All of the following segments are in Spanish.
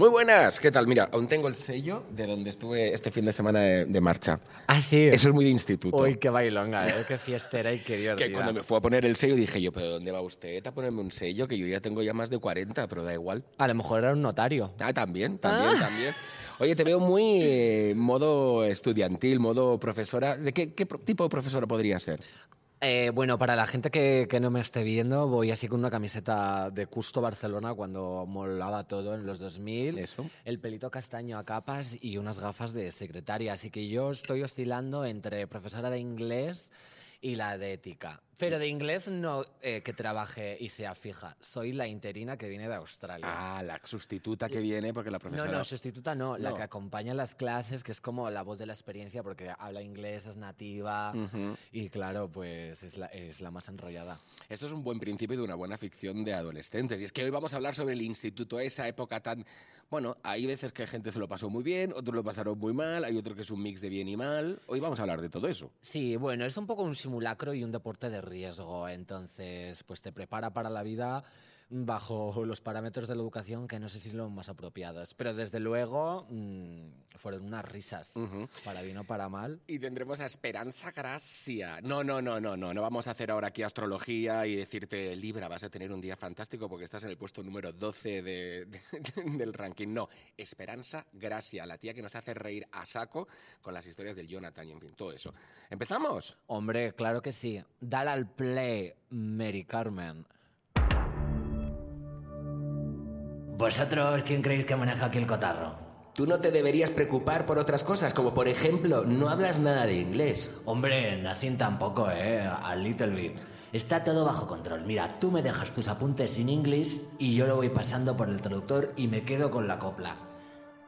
Muy buenas, ¿qué tal? Mira, aún tengo el sello de donde estuve este fin de semana de, de marcha. Ah, sí. Eso es muy de instituto. Uy, qué bailonga, ¿eh? qué fiestera y qué divertida. que cuando me fue a poner el sello dije yo, ¿pero dónde va usted a ponerme un sello? Que yo ya tengo ya más de 40, pero da igual. A lo mejor era un notario. Ah, también, también, también. Oye, te veo muy eh, modo estudiantil, modo profesora. ¿De qué, tipo de profesora podría ser? Eh, bueno, para la gente que, que no me esté viendo, voy así con una camiseta de Custo Barcelona cuando molaba todo en los 2000. Eso. El pelito castaño a capas y unas gafas de secretaria. Así que yo estoy oscilando entre profesora de inglés y la de ética. Pero de inglés no eh, que trabaje y sea fija. Soy la interina que viene de Australia. Ah, la sustituta que viene porque la No, profesora... no, sustituta no, la No. que acompaña las clases, que es como la voz de la experiencia porque habla inglés, es nativa Ujú. y claro, pues es la, es la más enrollada. Esto es un buen principio de una buena ficción de adolescentes. Y es que hoy vamos a hablar sobre el instituto, esa época tan... Bueno, hay veces que gente se lo pasó muy bien, otros lo pasaron muy mal, hay otro que es un mix de bien y mal. Hoy vamos a hablar de todo eso. Sí, bueno, es un poco un simulacro y un deporte de riesgo, entonces pues te prepara para la vida bajo los parámetros de la educación que no sé si son los más apropiados, pero desde luego mm, fueron unas risas, para bien o para mal. Y tendremos a Esperanza Gracia. No, no, no, no, no. No vamos a hacer ahora aquí astrología y decirte, Libra, vas a tener un día fantástico porque estás en el puesto número 12 de- de- del ranking. No, Esperanza Gracia, la tía que nos hace reír a saco con las historias del Jonathan y en fin, todo eso. ¿Empezamos? Hombre, claro que sí. Dale al play, Mary Carmen. ¿Vosotros quién creéis que maneja aquí el cotarro? Tú no te deberías preocupar por otras cosas, como por ejemplo, no hablas nada de inglés. Hombre, nacín tampoco, ¿eh? A little bit. Está todo bajo control. Mira, tú me dejas tus apuntes sin inglés y yo lo voy pasando por el traductor y me quedo con la copla.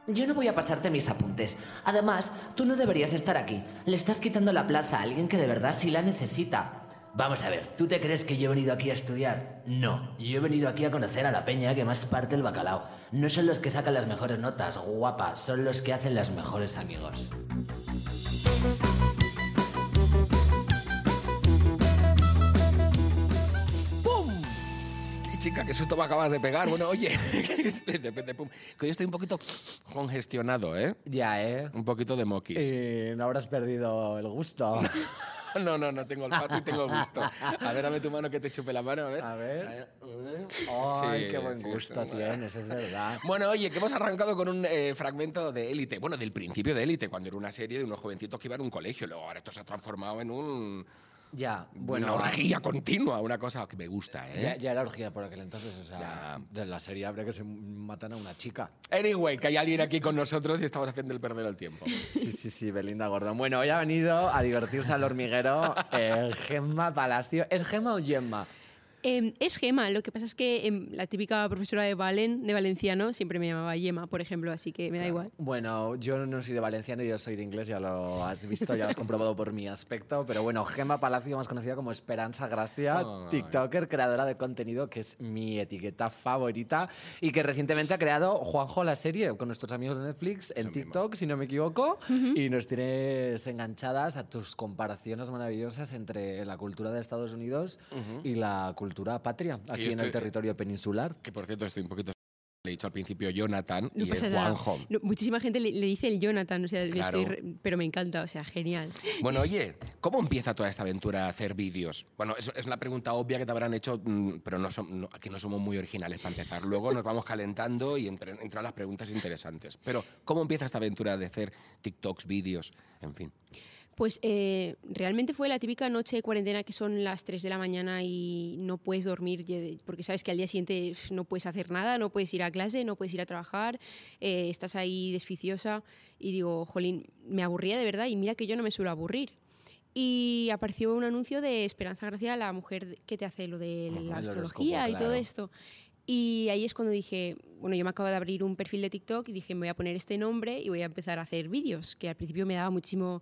Yo no voy a pasarte mis apuntes. Además, tú no deberías estar aquí. Le estás quitando la plaza a alguien que de verdad sí la necesita. Vamos a ver, ¿tú te crees que yo he venido aquí a estudiar? No, yo he venido aquí a conocer a la peña que más parte el bacalao. No son los que sacan las mejores notas, guapa, son los que hacen los mejores amigos. Chica, qué susto me acabas de pegar. Bueno, oye, este, depende, pum. Que hoy estoy un poquito congestionado, ¿eh? Ya, ¿eh? Un poquito de moquis. Y no habrás perdido el gusto. No, no, no tengo olfato y tengo gusto. A ver, dame tu mano que te chupe la mano, a ver. A ver. Sí, Ay, qué buen gusto sí. tienes, es verdad. Bueno, oye, que hemos arrancado con un eh, fragmento de Élite. Bueno, del principio de Élite, cuando era una serie de unos jovencitos que iban a un colegio. Luego ahora esto se ha transformado en un, Ya, bueno. una orgía continua, una cosa que me gusta, ¿eh? Ya, ya era orgía por aquel entonces, o sea, Ya. de la serie habría que se matan a una chica. Anyway, que hay alguien aquí con nosotros y estamos haciendo el perder el tiempo. Sí, sí, sí, Belinda Gordon. Bueno, hoy ha venido a divertirse al hormiguero eh, Gemma Palacio. ¿Es Gemma o Gemma? Em, es Gema, lo que pasa es que em, la típica profesora de Valen, de valenciano, siempre me llamaba Yema, por ejemplo, así que me da igual. Bueno, yo no soy de valenciano, yo soy de inglés, ya lo has visto, ya lo has comprobado por mi aspecto. Pero bueno, Gemma Palacio, más conocida como Esperanza Gracia, Ay. TikToker, creadora de contenido, que es mi etiqueta favorita y que recientemente ha creado Juanjo la serie con nuestros amigos de Netflix en mismo. TikTok, si no me equivoco, y nos tienes enganchadas a tus comparaciones maravillosas entre la cultura de Estados Unidos y la cultura patria, aquí en el estoy- territorio peninsular. Que por cierto, estoy un poquito. Le he dicho al principio Jonathan No y es. Juanjo. No, muchísima gente le, le dice el Jonathan, o sea, me Claro. estoy re- pero me encanta, o sea, genial. Bueno, oye, ¿cómo empieza toda esta aventura a hacer vídeos? Bueno, es, es una pregunta obvia que te habrán hecho, mm, pero no som- no- aquí no somos muy originales para empezar. Luego nos vamos calentando y entre- entran las preguntas interesantes. Pero, ¿cómo empieza esta aventura de hacer TikToks, vídeos, en fin? Pues eh, realmente fue la típica noche de cuarentena que son las 3 de la mañana y no puedes dormir porque sabes que al día siguiente no puedes hacer nada, no puedes ir a clase, no puedes ir a trabajar, eh, estás ahí desficiosa y digo, jolín, me aburría de verdad y mira que yo no me suelo aburrir. Y apareció un anuncio de Esperanza Gracia, la mujer que te hace lo de la astrología y todo esto. Y ahí es cuando dije, bueno, yo me acabo de abrir un perfil de TikTok y dije, me voy a poner este nombre y voy a empezar a hacer vídeos, que al principio me daba muchísimo,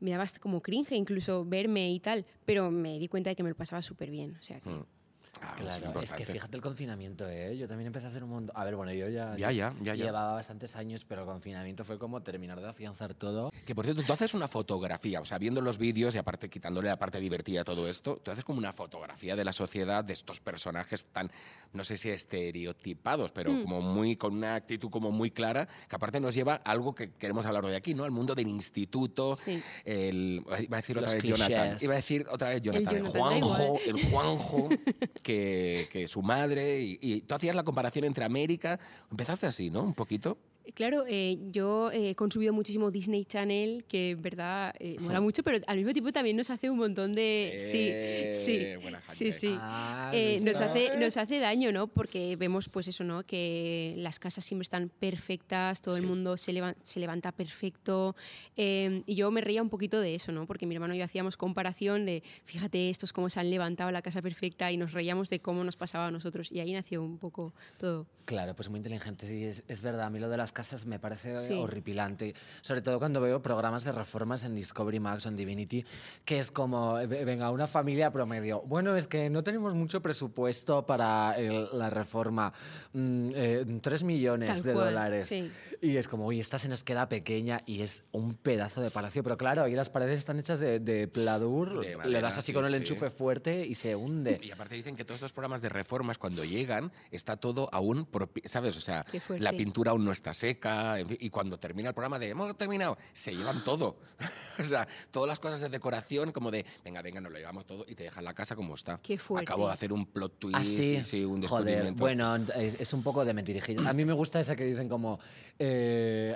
me daba como cringe incluso verme y tal, pero me di cuenta de que me lo pasaba súper bien. O sea que, Mm. Ah, Claro, es que fíjate el confinamiento, ¿eh? Yo también empecé a hacer un montón... A ver, bueno, yo ya, Ya, ya, ya, ya. llevaba bastantes años, pero el confinamiento fue como terminar de afianzar todo. Que por cierto, tú haces una fotografía, o sea, viendo los vídeos y aparte quitándole la parte divertida a todo esto, tú haces como una fotografía de la sociedad de estos personajes tan, no sé si estereotipados, pero Mm. como muy, con una actitud como muy clara, que aparte nos lleva a algo que queremos hablar hoy aquí, ¿no? Al mundo del instituto, Sí. el, iba a decir otra Los vez Jonathan, iba a decir otra vez Jonathan, el, Jonathan, Juanjo, el Juanjo, que, su madre, y, y tú hacías la comparación entre América, empezaste así, ¿no? Un poquito. Claro, eh, yo he consumido muchísimo Disney Channel, que en verdad eh, mola mucho, pero al mismo tiempo también nos hace un montón de... Eh, sí, sí, buena sí, sí. Ah, Eh, nos, hace, nos hace daño, ¿no? Porque vemos, pues eso, ¿no? Que las casas siempre están perfectas, todo Sí. el mundo se, leva- se levanta perfecto. eh, y yo me reía un poquito de eso, ¿no? Porque mi hermano y yo hacíamos comparación de, fíjate, estos cómo se han levantado la casa perfecta y nos reíamos de cómo nos pasaba a nosotros. Y ahí nació un poco todo. Claro, pues muy inteligente. Sí, es, es verdad. A mí lo de las casas me parece Sí. horripilante. Sobre todo cuando veo programas de reformas en Discovery Max o en Divinity, que es como, eh, venga, una familia promedio. Bueno, es que no tenemos mucho presupuesto para el- la reforma. Mm, eh, tres millones Tal de cual, dólares. sí. Y es como, uy, esta se nos queda pequeña y es un pedazo de palacio. Pero claro, ahí las paredes están hechas de, de pladur, De le madera, das así sí, con el sí. enchufe fuerte y se hunde. Y aparte dicen que todos estos programas de reformas, cuando llegan, está todo aún, ¿sabes? O sea, la pintura aún no está seca, en fin, y cuando termina el programa de hemos terminado, se llevan todo. o sea, todas las cosas de decoración, como de, venga, venga, nos lo llevamos todo y te dejan la casa como está. Qué fuerte. Acabo de hacer un plot twist, Ah, sí. sí, un Joder, descubrimiento. bueno, es, es un poco de mentirijillas. A mí me gusta esa que dicen como, eh,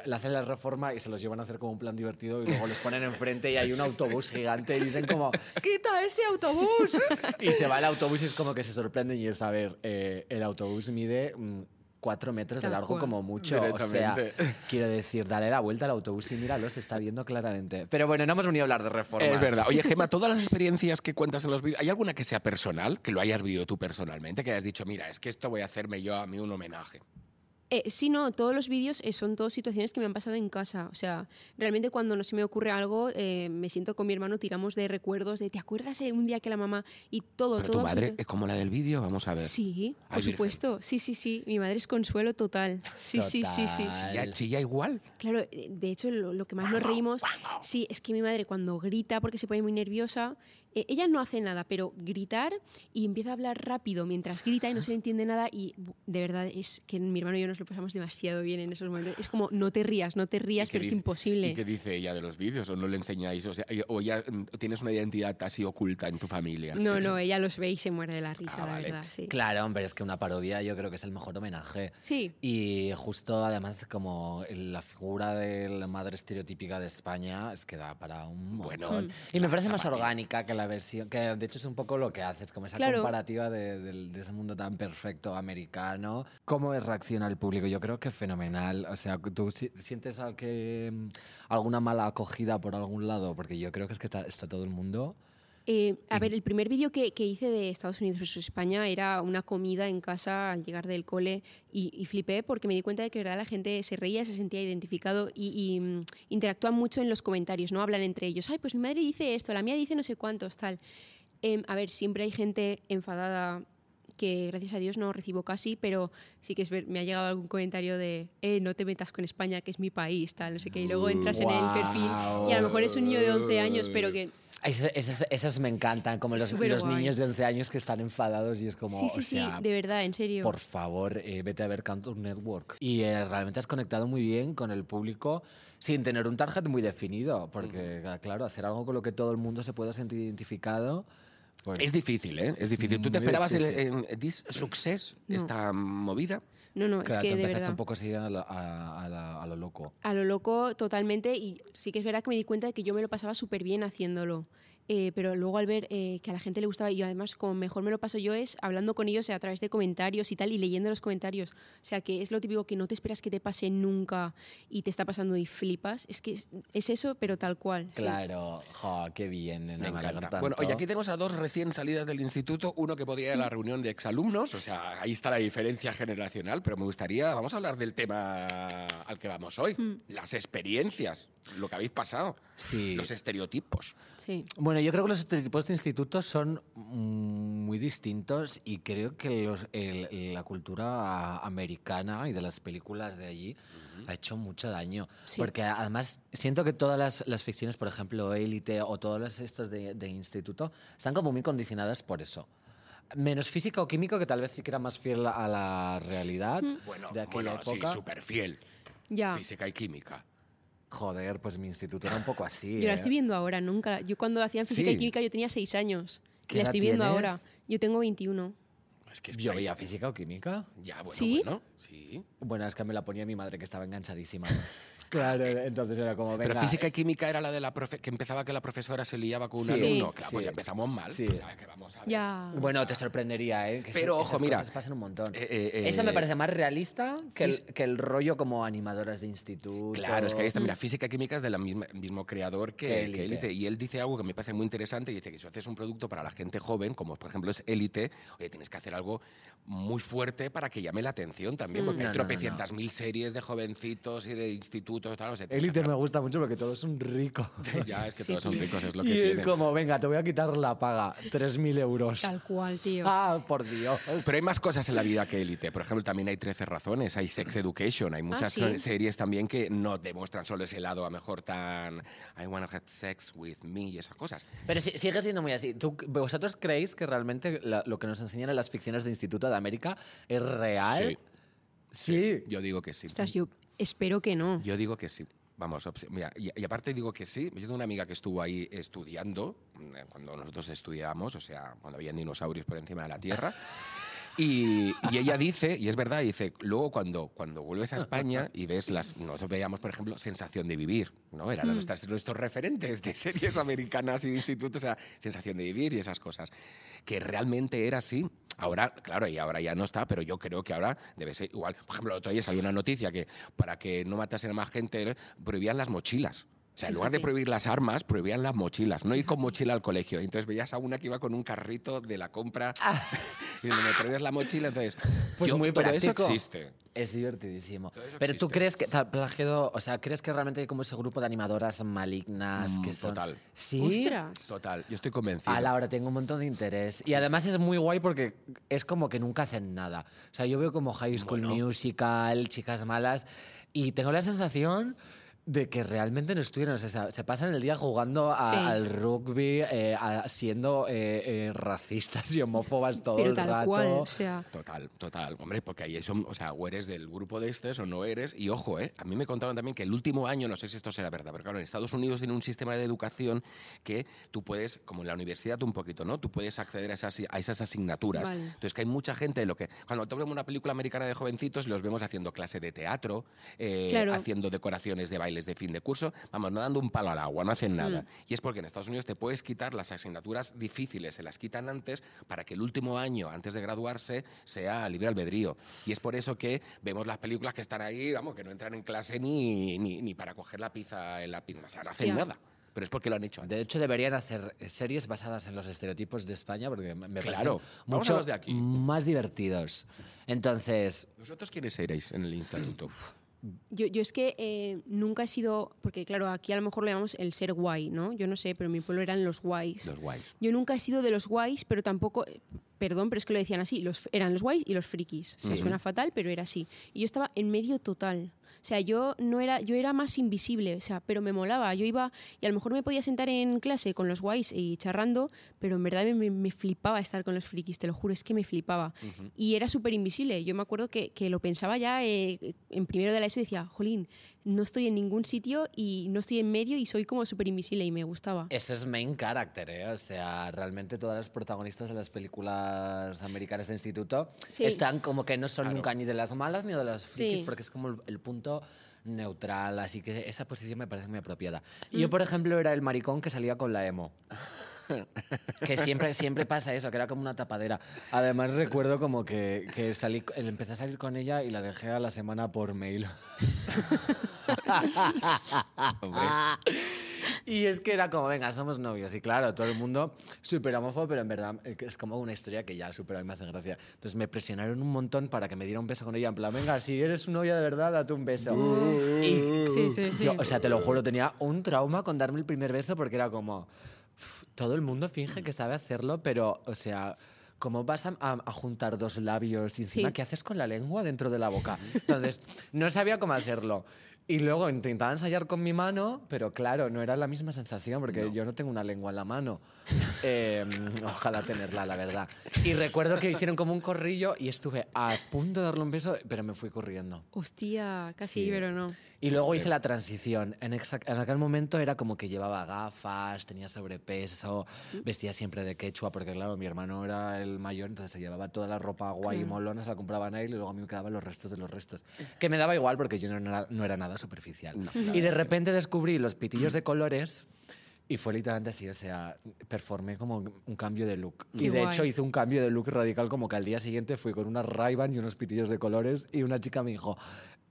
le hacen la reforma y se los llevan a hacer como un plan divertido y luego les ponen enfrente y hay un autobús gigante y dicen como, ¡quita ese autobús! y se va el autobús y es como que se sorprenden y es, a ver, eh, el autobús mide... mm, cuatro metros de largo como mucho. O sea, quiero decir, dale la vuelta al autobús y míralo, se está viendo claramente. Pero bueno, no hemos venido a hablar de reformas. Es verdad. Oye, Gemma, todas las experiencias que cuentas en los vídeos, ¿hay alguna que sea personal, que lo hayas vivido tú personalmente, que hayas dicho, mira, es que esto voy a hacerme yo a mí un homenaje? Eh, sí, no, todos los vídeos eh, son todas situaciones que me han pasado en casa. O sea, realmente cuando no se me ocurre algo, eh, me siento con mi hermano, tiramos de recuerdos de, ¿te acuerdas de un día que la mamá y todo, Pero todo? tu madre es como la del vídeo, vamos a ver. Sí, Ay, por supuesto. Sí, sí, sí. Mi madre es consuelo total. Sí, sí, sí, sí. Total. ¿Chilla, chilla igual? Claro, eh, de hecho, lo, lo que más nos reímos, sí, es que mi madre cuando grita porque se pone muy nerviosa, eh, ella no hace nada, pero gritar y empieza a hablar rápido mientras grita y no se le entiende nada y de verdad es que mi hermano y yo nos lo pasamos demasiado bien en esos momentos. Es como, no te rías, no te rías, ¿Y qué pero es dice- imposible. ¿Y qué dice ella de los vídeos? ¿O no le enseñáis? O, sea, o ya mm, tienes una identidad así oculta en tu familia. No, no, ella los ve y se muere de la risa, Ah, la vale. verdad, sí. Claro, hombre, es que una parodia yo creo que es el mejor homenaje. Sí, Y justo además como la figura de la madre estereotípica de España es que da para un Bueno, montón. Mm. y me parece más orgánica que la versión, que de hecho es un poco lo que haces, como esa Claro. comparativa de, del- de ese mundo tan perfecto americano. ¿Cómo reacciona el público? Yo creo que fenomenal. O sea, ¿tú si- sientes al que, mm, alguna mala acogida por algún lado? Porque yo creo que es que está, está todo el mundo... Eh, a ver, el primer vídeo que, que hice de Estados Unidos versus España era una comida en casa al llegar del cole y, y flipé porque me di cuenta de que verdad la gente se reía, se sentía identificado y, y, mm, interactúan mucho en los comentarios, ¿no? Hablan entre ellos, ay, pues mi madre dice esto, la mía dice no sé cuántos, tal. Em, a ver, siempre hay gente enfadada que gracias a Dios no recibo casi, pero sí que es ver, me ha llegado algún comentario de, eh, no te metas con España, que es mi país, tal, no sé qué, y luego entras en el perfil y a lo mejor es un niño de 11 años, pero que Esas, esas- esas me encantan, como los, los niños de 11 años que están enfadados y es como, sí, sí, o sea, sí, de verdad, en serio. por favor, eh, vete a ver Cartoon Network. Y eh, realmente has conectado muy bien con el público sin tener un target muy definido, porque, claro, hacer algo con lo que todo el mundo se pueda sentir identificado. Pues- Es difícil, ¿eh? Es difícil. ¿Tú te muy esperabas el, difícil. en This Success, No. esta movida? No, no, Claro, es que tú de empezaste verdad. un poco así a, la- a- a la- a lo loco. A lo loco totalmente y sí que es verdad que me di cuenta de que yo me lo pasaba súper bien haciéndolo. Eh, pero luego al ver eh, que a la gente le gustaba y además como mejor me lo paso yo es hablando con ellos a través de comentarios y tal y leyendo los comentarios. O sea que es lo típico que no te esperas que te pase nunca y te está pasando y flipas. Es que es, es eso, pero tal cual. sí. Claro, jo, qué bien, nena, Me encanta. Bueno, oye, aquí tenemos a dos recién salidas del instituto, uno que podría ir a la reunión de exalumnos, o sea, ahí está la diferencia generacional, pero me gustaría, vamos a hablar del tema al que vamos hoy, las experiencias, lo que habéis pasado, Sí. los estereotipos. Sí. Bueno, Bueno, yo creo que los estereotipos de instituto son mm, muy distintos y creo que los- el- la cultura americana y de las películas de allí ha hecho mucho daño. Sí. Porque además siento que todas las, las ficciones, por ejemplo, Élite o todas las estos de, de instituto, están como muy condicionadas por eso. Menos física o químico, que tal vez sí que era más fiel a la realidad Bueno, de aquella bueno, sí, época. súper fiel. Ya. Física y química. Joder, pues mi instituto era un poco así. Yo la ¿eh? estoy viendo ahora, nunca. Yo cuando hacían física Sí. y química yo tenía seis años. ¿Qué La edad estoy viendo tienes? ahora. Yo tengo 21. Es que Yo veía física o química. Ya, bueno, ¿Sí? bueno. Sí. Bueno, es que me la ponía mi madre que estaba enganchadísima. claro, entonces era como, venga. Pero física y química era la de la profe que empezaba que la profesora se liaba con un Sí. alumno. Sí. Claro, pues ya empezamos mal. Sí. O sea, que vamos a ver. Ya. Bueno, te sorprendería, ¿eh? Que Pero, se- ojo, esas mira, cosas pasan un montón. eh, eh, eh, Eso me parece más realista que el, fis- que el rollo como animadoras de instituto. Claro, es que ahí está, mira, física y química es del mismo creador que, Élite. Y él dice algo que me parece muy interesante, y dice que si haces un producto para la gente joven, como por ejemplo es Élite, oye, tienes que hacer algo muy fuerte para que llame la atención también, porque No, hay no, no, tropecientas mil series de jovencitos y de institutos Élite me gusta mucho porque todos son ricos. Ya, es que Sí, todos son ricos, es lo y que es como, venga, te voy a quitar la paga, 3.000 euros. Tal cual, tío. Ah, por Dios. Pero hay más cosas en la vida que Élite. Por ejemplo, también hay 13 razones, hay Sex Education, hay muchas ¿sí? series también que no demuestran solo ese lado a mejor tan I wanna have sex with me y esas cosas. Pero si- sigue siendo muy así. ¿Tú, ¿Vosotros creéis que realmente la- lo que nos enseñan en las ficciones de Instituto de América es real? Sí. Yo digo que sí. Yo espero que no. Yo digo que sí. Vamos, mira, y, y aparte digo que sí. Yo tengo una amiga que estuvo ahí estudiando, mm, cuando nosotros estudiábamos, o sea, cuando había dinosaurios por encima de la Tierra. Y, y ella dice, y es verdad, dice, luego cuando, cuando vuelves a España y ves las, nosotros veíamos, por ejemplo, Sensación de Vivir, ¿no? Eran nuestras- nuestros referentes de series americanas y de institutos, o sea, Sensación de Vivir y esas cosas, que realmente era así. Ahora, claro, y ahora ya no está, pero yo creo que ahora debe ser igual. Por ejemplo, el otro día salió una noticia que para que no matasen a más gente, prohibían las mochilas. O sea, en lugar de prohibir las armas, prohibían las mochilas, no ir con mochila al colegio. Entonces veías a una que iba con un carrito de la compra y me prohíbes la mochila, entonces... Pues yo- muy pero práctico. eso existe. Es divertidísimo. Pero tú crees que plagiado, o sea, ¿crees que realmente hay como ese grupo de animadoras malignas Mm, que son total. Sí. Ostras. Total, yo estoy convencido. A la hora tengo un montón de interés. Y además es muy guay porque es como que nunca hacen nada. O sea, yo veo como High School Bueno. Musical, Chicas Malas, y tengo la sensación de que realmente no estuvieron. O sea, se pasan el día jugando a- Sí. al rugby, eh, a- siendo eh, eh, racistas y homófobas todo Pero el tal rato. cual, o sea, Total, total. Hombre, porque ahí son, o sea, o eres del grupo de estos o no eres. Y ojo, ¿eh? A mí me contaron también que el último año, no sé si esto será verdad, pero claro, en Estados Unidos tiene un sistema de educación que tú puedes, como en la universidad un poquito, ¿no? Tú puedes acceder a esas, a esas asignaturas. Vale. Entonces, que hay mucha gente de lo que. Cuando vemos una película americana de jovencitos, los vemos haciendo clase de teatro, eh, Claro. haciendo decoraciones de bailes de fin de curso. Vamos, no dando un palo al agua, no hacen nada. Mm. Y es porque en Estados Unidos te puedes quitar las asignaturas difíciles, se las quitan antes para que el último año, antes de graduarse, sea libre albedrío. Y es por eso que vemos las películas que están ahí, vamos, que no entran en clase ni, ni, ni para coger la pizza en la pizza. O sea, no hacen nada. Pero es porque lo han hecho antes. De hecho, deberían hacer series basadas en los estereotipos de España porque me Claro. parecen Vamos a mucho los de aquí. más divertidos. Entonces, ¿Vosotros quiénes seréis en el instituto? yo, yo es que eh, nunca he sido, porque claro, aquí a lo mejor lo llamamos el ser guay, ¿no? Yo no sé, pero en mi pueblo eran los guays. Los guays. Yo nunca he sido de los guays, pero tampoco, eh, perdón, pero es que lo decían así, los, eran los guays y los frikis. Me suena fatal, pero era así. Y yo estaba en medio total. O sea, yo no era, yo era más invisible, o sea, pero me molaba. Yo iba y a lo mejor me podía sentar en clase con los guays y charrando, pero en verdad me, me- me flipaba estar con los frikis, te lo juro, es que me flipaba. Y era súper invisible. Yo me acuerdo que, que lo pensaba ya eh, en primero de la ESO y decía, jolín, no estoy en ningún sitio y no estoy en medio y soy como súper invisible y me gustaba. Eso es main character, ¿eh? O sea, realmente todas las protagonistas de las películas americanas de instituto Sí. están como que no son Claro. nunca ni de las malas ni de las frikis, Sí. porque es como el, el punto neutral, así que esa posición me parece muy apropiada. Y Yo, por ejemplo, era el maricón que salía con la emo. Que siempre, siempre pasa eso, que era como una tapadera. Además recuerdo como que, que salí, empecé a salir con ella y la dejé a la semana por mail. Y es que era como, venga, somos novios. Y claro, todo el mundo súper homófobo, pero en verdad eh, es como una historia que ya súper a mí me hace gracia. Entonces me presionaron un montón para que me diera un beso con ella. En plan, venga, si eres su novia de verdad, date un beso. Y Sí, sí, sí. yo, o sea, te lo juro, tenía un trauma con darme el primer beso porque era como, Todo el mundo finge que sabe hacerlo, pero, o sea, ¿cómo vas a, a- a juntar dos labios y encima Sí. qué haces con la lengua dentro de la boca? Entonces, no sabía cómo hacerlo. Y luego intentaba ensayar con mi mano, pero claro, no era la misma sensación porque yo no tengo una lengua en la mano. Eh, ojalá tenerla, la verdad. Y recuerdo que hicieron como un corrillo y estuve a punto de darle un beso, pero me fui corriendo. Hostia, casi, Sí. pero no. Y luego hice la transición. En, en aquel momento era como que llevaba gafas, tenía sobrepeso, vestía siempre de quechua, porque claro, mi hermano era el mayor, entonces se llevaba toda la ropa guay y molona, se la compraban a él y luego a mí me quedaban los restos de los restos. Que me daba igual porque yo no era, no era nada superficial. y de repente descubrí los pitillos de colores. Y fue literalmente así, o sea, performé como un cambio de look. Qué y de guay. hecho hice un cambio de look radical como que al día siguiente fui con unas ray y unos pitillos de colores y una chica me dijo,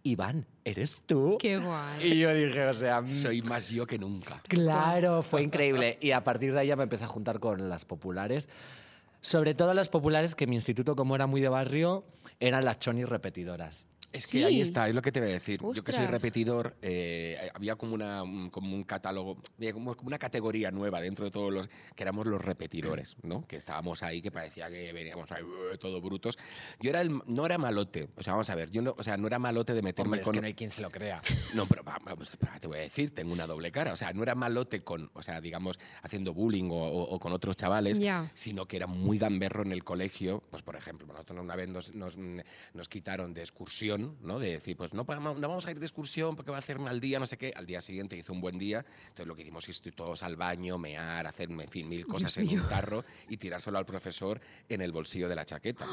Iván, ¿eres tú? Qué guay. Y yo dije, o sea, mm, Soy más yo que nunca. claro, fue increíble. Y a partir de ahí ya me empecé a juntar con las populares. Sobre todo las populares que mi instituto, como era muy de barrio, eran las chonis repetidoras. Es que Sí. ahí está, es lo que te voy a decir. Yo que soy repetidor, eh, había como, una, un, como un catálogo, había como, una categoría nueva dentro de todos los, que éramos los repetidores, ¿no? Que estábamos ahí, que parecía que veníamos ahí "Ué", todo brutos. Yo era el, no era malote, o sea, vamos a ver, yo no, o sea, no era malote de meterme Hombre, es con... que no hay quien se lo crea. No, pero va- vamos, te voy a decir, tengo una doble cara. O sea, no era malote con, o sea, digamos, haciendo bullying o, con otros chavales, sino que era muy gamberro en el colegio. Pues, por ejemplo, nosotros una vez nos, nos, nos quitaron de excursión, ¿no? De decir, pues no, no vamos a ir de excursión porque va a hacer mal día, no sé qué. Al día siguiente hizo un buen día. Entonces, lo que hicimos es ir todos al baño, mear, hacer, en fin, mil cosas en un tarro y tirárselo al profesor en el bolsillo de la chaqueta.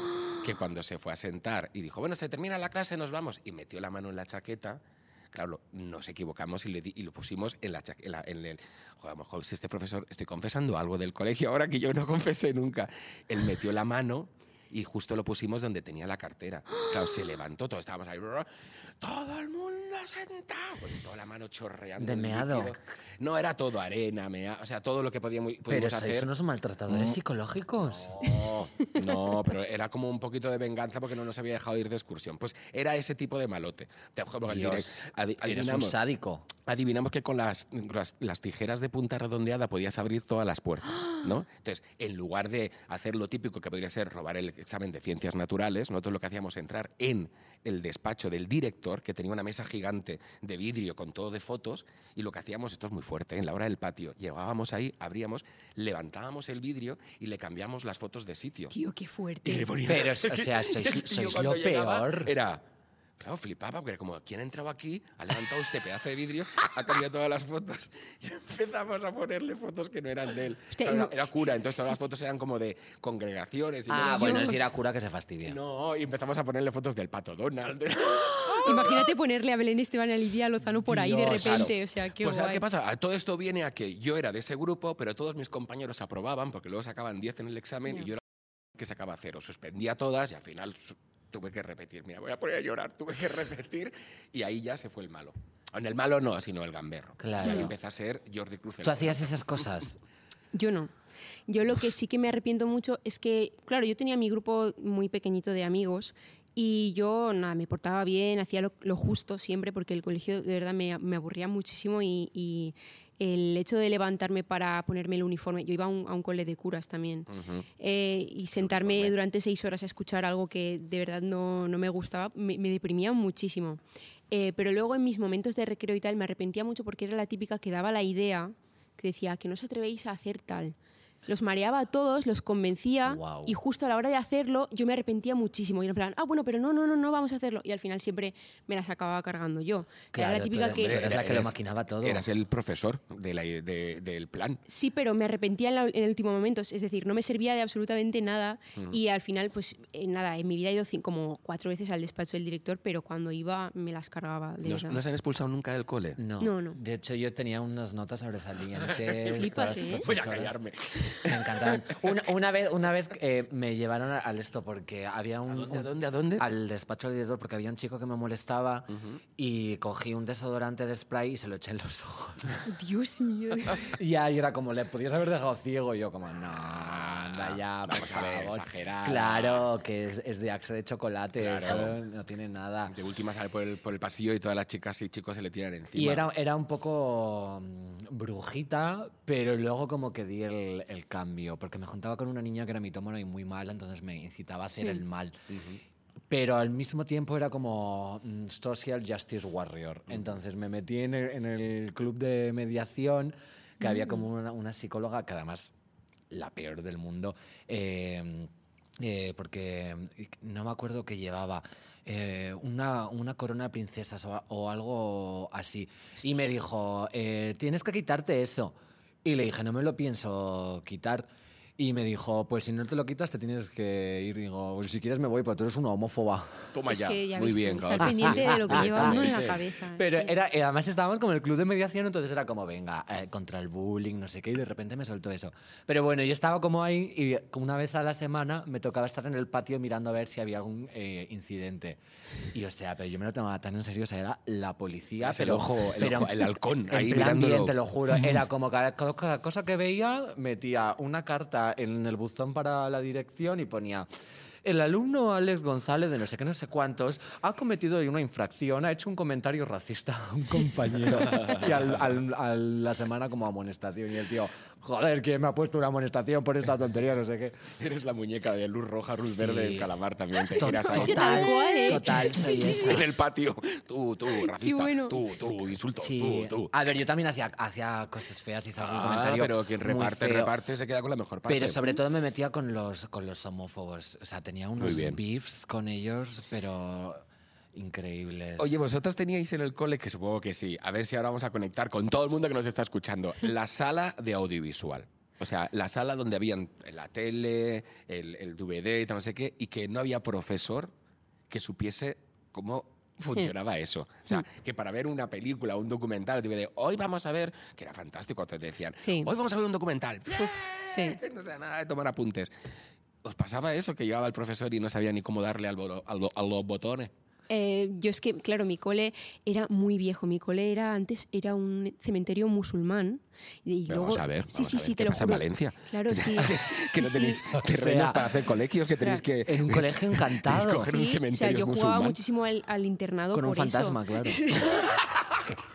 Que cuando se fue a sentar y dijo, bueno, se termina la clase, nos vamos. Y metió la mano en la chaqueta. Claro, nos equivocamos y, le di- y lo pusimos en, la, en, la- en el... Joder, a lo mejor si este profesor... Estoy confesando algo del colegio ahora que yo no confesé nunca. Él metió la mano y justo lo pusimos donde tenía la cartera. Claro, se levantó, todos estábamos ahí... Todo el mundo sentado, con toda la mano chorreando. De meado. No, era todo arena, mea, o sea, todo lo que podíamos, Pero hacer. unos maltratadores psicológicos. No, no, pero era como un poquito de venganza porque no nos había dejado ir de excursión. Pues era ese tipo de malote. Te Dios, adi- eres un adivinamos, sádico. adivinamos que con las, las, las tijeras de punta redondeada podías abrir todas las puertas, ¿no? Entonces, en lugar de hacer lo típico que podría ser robar el examen de ciencias naturales, nosotros lo que hacíamos era entrar en el despacho del director, que tenía una mesa gigante de vidrio con todo de fotos, y lo que hacíamos, esto es muy fuerte, en la hora del patio, llegábamos ahí, abríamos, levantábamos el vidrio y le cambiamos las fotos de sitio. Tío, qué Y fuerte. le ponía- Pero, o sea, sois, lo llegaba, peor. Era, claro, flipaba, porque era como, ¿quién ha entrado aquí? Ha levantado este pedazo de vidrio, ha cambiado todas las fotos y empezamos a ponerle fotos que no eran de él. Hostia, Claro, no. era, cura, entonces todas las fotos eran como de congregaciones. Y Ah, bueno, si era cura que se fastidia. No, y empezamos a ponerle fotos del pato Donald. Imagínate ponerle a Belén Esteban y a Lidia Lozano por ahí de Dios. repente. O sea, qué pues ¿sabes guay. qué pasa? A todo esto viene a que yo era de ese grupo, pero todos mis compañeros aprobaban porque luego sacaban 10 en el examen y yo era que sacaba cero. Suspendía todas y al final tuve que repetir. Mira, voy a poner a llorar, tuve que repetir y ahí ya se fue el malo. En el malo no, sino el gamberro. Claro. Y ahí empezó a ser Jordi Cruz. el Tú hacías esas cosas. Yo no. Yo lo que sí que me arrepiento mucho es que, claro, yo tenía mi grupo muy pequeñito de amigos y yo, nada, me portaba bien, hacía lo, lo justo siempre porque el colegio de verdad me, me aburría muchísimo y, y el hecho de levantarme para ponerme el uniforme, yo iba a un, a un cole de curas también, eh, y sentarme durante seis horas a escuchar algo que de verdad no, no me gustaba, me, me deprimía muchísimo. Eh, pero luego en mis momentos de recreo y tal me arrepentía mucho porque era la típica que daba la idea, que decía que no os atrevéis a hacer tal. Los mareaba a todos, los convencía Guau. y justo a la hora de hacerlo yo me arrepentía muchísimo. Y era en plan, ah, bueno, pero no, no, no, no vamos a hacerlo. Y al final siempre me las acababa cargando yo. Claro, era la típica eres- que... tú eres la que lo maquinaba todo. Eras el profesor de la- de- del plan. Sí, pero me arrepentía en, la- en el último momento. Es decir, no me servía de absolutamente nada. Mm. Y al final, pues eh, nada, en mi vida he ido cin- como cuatro veces al despacho del director, pero cuando iba me las cargaba. De ¿No, no se han expulsado nunca del cole? No. No, no. De hecho, yo tenía unas notas sobresalientes. Flipas, ¿eh? Voy a callarme. Me encantaban. Una, una vez, una vez eh, me llevaron a- al esto porque había un... dónde, a dónde, a dónde? Al despacho del director porque había un chico que me molestaba y cogí un desodorante de spray y se lo eché en los ojos. Dios mío. Y ahí era como, le podías haber dejado ciego. Y yo como, no, anda ya, por vamos a ver, favor". exagerada. Claro, que es, es de Axe de chocolate, Claro. eso no tiene nada. De última sale por el, por el pasillo y todas las chicas y chicos se le tiran encima. Y era, era un poco mm, brujita, pero luego como que di el, el cambio, porque me juntaba con una niña que era mitómana y muy mala, entonces me incitaba a hacer Sí. el mal. Pero al mismo tiempo era como mm, Social Justice Warrior. Entonces me metí en el, en el club de mediación, que había como una, una psicóloga, que además la peor del mundo, eh, eh, porque no me acuerdo que llevaba. eh, una, una corona de princesas o, o algo así. Y me dijo, eh, tienes que quitarte eso. Y le dije, no me lo pienso quitar. Y me dijo, pues si no te lo quitas te tienes que ir. Digo, "Pues si quieres me voy, pero tú eres una homófoba. Toma es ya. que ya Muy bien, estar claro. pendiente de lo que lleva uno en la cabeza. Pero Sí. era, además estábamos como en el club de mediación, entonces era como, venga, eh, contra el bullying, no sé qué, y de repente me soltó eso. Pero bueno, yo estaba como ahí y una vez a la semana me tocaba estar en el patio mirando a ver si había algún eh, incidente. Y o sea, pero yo me lo tomaba tan en serio, o sea, era la policía. Es el pero, ojo- el pero ojo- el halcón ahí mirándolo. bien, te lo juro. Era como cada, co- cada cosa que veía, metía una carta en el buzón para la dirección y ponía. El alumno Alex González, de no sé qué, no sé cuántos, ha cometido una infracción, ha hecho un comentario racista a un compañero. y al, al- a la semana como amonestación. Y el tío, joder, ¿quién me ha puesto una amonestación por esta tontería? No sé qué. Eres la muñeca de luz roja, luz Sí. verde del calamar también. Te To- giras ahí. Tal cual, ¿eh? total, soy esa. En el patio. Tú, tú, racista. bueno. Tú, tú, insulto. Sí. Tú, tú. A ver, yo también hacía, hacía cosas feas, hice algún Ah, comentario. pero quien reparte, reparte, se queda con la mejor parte. Pero sobre todo me metía con los, con los homófobos. O sea, tenía unos beefs con ellos, pero increíbles. Oye, vosotros teníais en el cole, que supongo que sí, a ver si ahora vamos a conectar con todo el mundo que nos está escuchando, la sala de audiovisual. O sea, la sala donde habían la tele, el, el DVD y tal, no sé qué, y que no había profesor que supiese cómo funcionaba eso. O sea, que para ver una película, un documental, te de hoy vamos a ver, que era fantástico, te decían, Sí. hoy vamos a ver un documental. Sí. no sea nada de tomar apuntes. ¿Os pasaba eso, que llegaba el profesor y no sabía ni cómo darle al bo- al bo- a los botones? Eh, yo es que, claro, mi cole era muy viejo. Mi cole era antes era un cementerio musulmán. Y Pero luego, vamos a ver, sí, vamos sí, a ver, sí, ¿qué te lo pasa en juro. Valencia? Claro, sí. que no Sí, tenéis sí. terrenos sea, para hacer colegios, que tenéis que... en un colegio encantado. Escoger un Sí, o sea, cementerio yo jugaba musulmán. muchísimo al, al internado con un por eso. fantasma, claro.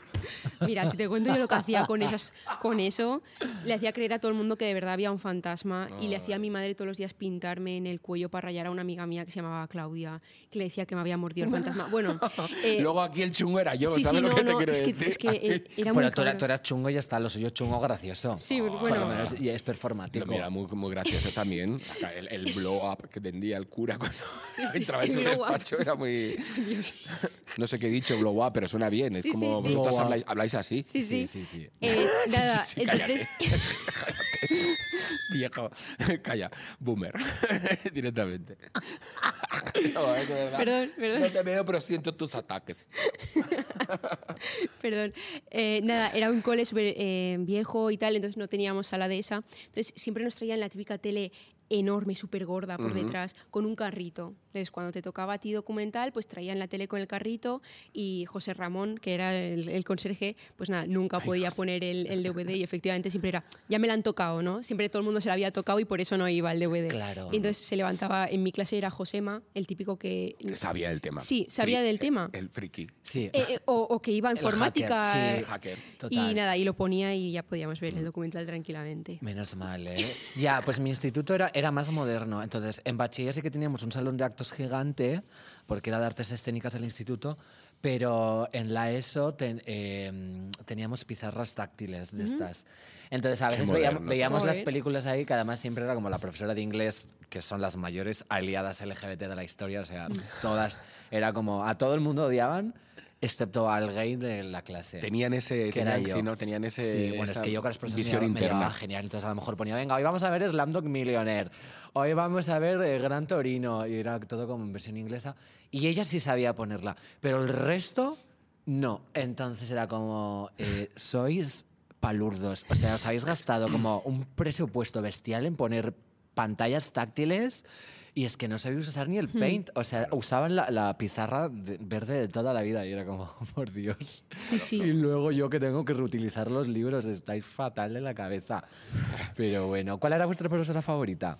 Mira, si te cuento yo lo que hacía con, esas, con eso, le hacía creer a todo el mundo que de verdad había un fantasma y le hacía a mi madre todos los días pintarme en el cuello para rayar a una amiga mía que se llamaba Claudia, que le decía que me había mordido el fantasma. Bueno, eh, Luego aquí el chungo era yo, sí, ¿sabes sí, lo no, que te no, quiero es que, decir? es que era muy Bueno, tú, eras- cabrón. tú eras chungo y ya está, lo suyo chungo gracioso. Sí, Por lo bueno. menos y es No, performático. mira, muy, muy gracioso también. El, el blow up que tendía el cura cuando entraba en su blow up. despacho era muy... No sé qué he dicho, blow up, pero suena bien. Es Sí, sí, como sí. vosotros up. Habláis, habláis así. Sí, sí. sí, sí. Eh, nada, cállate. entonces, Viejo, calla, boomer, directamente. No, es verdad. Perdón, perdón. No te veo, pero siento tus ataques. Perdón. Eh, nada, era un cole súper eh, viejo y tal, entonces no teníamos sala de esa. Entonces siempre nos traían la típica tele enorme, súper gorda por detrás, con un carrito. Entonces cuando te tocaba a ti documental, pues traían la tele con el carrito y José Ramón, que era el, el conserje, pues nada, nunca podía poner el, el DVD y efectivamente siempre era, ya me la han tocado, ¿no? Siempre todo el mundo se la había tocado y por eso no iba el DVD. Claro. Y entonces se levantaba, en mi clase era Josema, el típico que... Sabía el tema. Sí, sabía Fri- del tema. El friki. Sí. Eh, eh, o, o que iba a El informática. hacker, sí. El hacker. Total. Y nada, y lo ponía y ya podíamos ver el documental tranquilamente. Menos mal, ¿eh? Ya, pues mi instituto era, era más moderno. Entonces, en bachiller sí que teníamos un salón de actos gigante, porque era de artes escénicas del instituto, pero en la ESO ten- eh, teníamos pizarras táctiles de estas. Entonces, a veces veíamos, moderno. veíamos las películas ahí, que además siempre era como la profesora de inglés, que son las mayores aliadas LGBT de la historia, o sea, todas, era como, a todo el mundo odiaban, excepto al gay de la clase. Tenían ese, tenían, sí, ¿no? tenían ese, Sí, bueno, es que yo con las visión me, interna. genial. Entonces a lo mejor ponía, venga, hoy vamos a ver Slamdog Millionaire. Hoy vamos a ver eh, Gran Torino. Y era todo como en versión inglesa. Y ella sí sabía ponerla. Pero el resto, no. Entonces era como, eh, sois palurdos. O sea, os habéis gastado como un presupuesto bestial en poner pantallas táctiles y es que no sabéis usar ni el paint. O sea, usaban la, la pizarra de- verde de toda la vida y era como, por Dios. Sí, sí. Y luego yo que tengo que reutilizar los libros, estáis fatal de la cabeza. Pero bueno, ¿cuál era vuestra profesora favorita?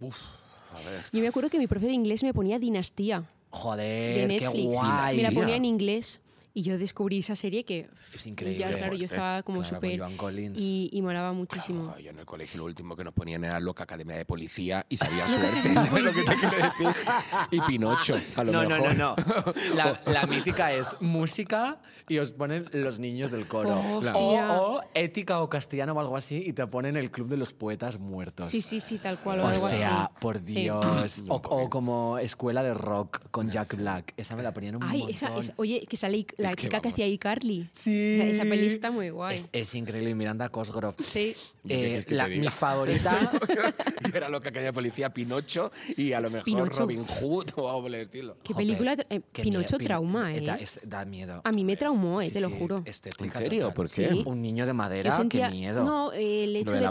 A ver. Yo me acuerdo que mi profe de inglés me ponía Dinastía de Joder, qué Netflix. guay. me la ponía en inglés y yo descubrí esa serie que Es y increíble. ya, claro, yo estaba como Claro, súper y, y molaba muchísimo. Yo en el colegio lo último que nos ponían era loca academia de policía y sabía suerte, ¿sabes lo que te quiero decir? Y Pinocho, a lo No, no, mejor. no, no. La, la mítica es música y os ponen los niños del coro. Hostia. O, o ética o castellano o algo así y te ponen el club de los poetas muertos. Sí, sí, sí, tal cual. o O algo sea, así. por Sí. Dios. O, o como escuela de rock con Jack Black. Esa me la ponían un Ay, montón. esa, esa- oye, que sale I- la Es que chica que vamos. hacía iCarly. Sí. Esa, peli está muy guay. Es, es increíble. Miranda Cosgrove. Sí. ¿Qué Eh, que la- mi favorita Yo era loca academia de policía Pinocho y a lo mejor Pinocho. Robin Hood o algo por el estilo. Qué película. eh, qué Pinocho miedo, Pin- trauma, ¿eh? Da, es- da miedo. A mí me traumó, eh, Sí, te lo sí, juro. estética ¿En serio? total. ¿Por qué? Sí. Un niño de madera, sentía. qué miedo. No, el hecho de de,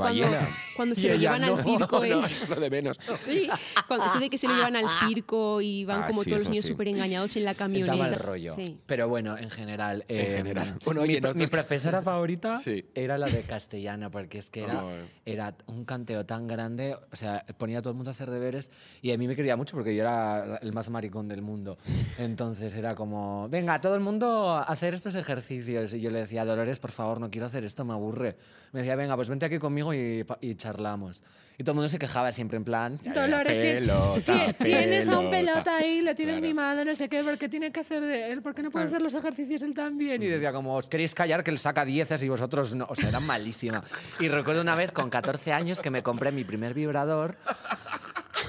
cuando, se lo llevan al circo. No, es- es lo de menos. Sí, cuando, eso de que se lo llevan al circo y van Ah, como sí, todos los niños sí. súper engañados en la camioneta. el rollo. Sí. Pero bueno, en general. eh, general. Bueno, oye, mi, mi profesora favorita Sí. era la de castellano, porque es que era, Oh. era un canteo tan grande. O sea, ponía a todo el mundo a hacer deberes y a mí me quería mucho porque yo era el más maricón del mundo. Entonces era como, venga, todo el mundo a hacer estos ejercicios. Y yo le decía, Dolores, por favor, no quiero hacer esto, me aburre. Me decía, venga, pues vente aquí conmigo y, y charlamos. Y todo el mundo se quejaba siempre en plan, ya, Dolores, pelota, ti- tienes a un pelota". pelota ahí, le tienes Claro. mimado, no sé qué, porque tiene que hacer de él, porque no puede hacer los ejercicios él también. Y decía, como, os queréis callar que él saca dieces y vosotros no. O sea, era malísima. Y recuerdo una vez con 14 años que me compré mi primer vibrador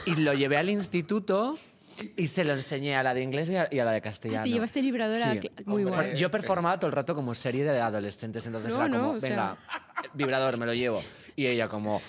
y lo llevé al instituto y se lo enseñé a la de inglés y a, y a la de castellano. Ah, te llevaste el vibrador a Sí. cl- muy Hombre. guay. Yo performaba todo el rato como serie de adolescentes, entonces No, era no, como, o sea- venga, vibrador, me lo llevo. Y ella como,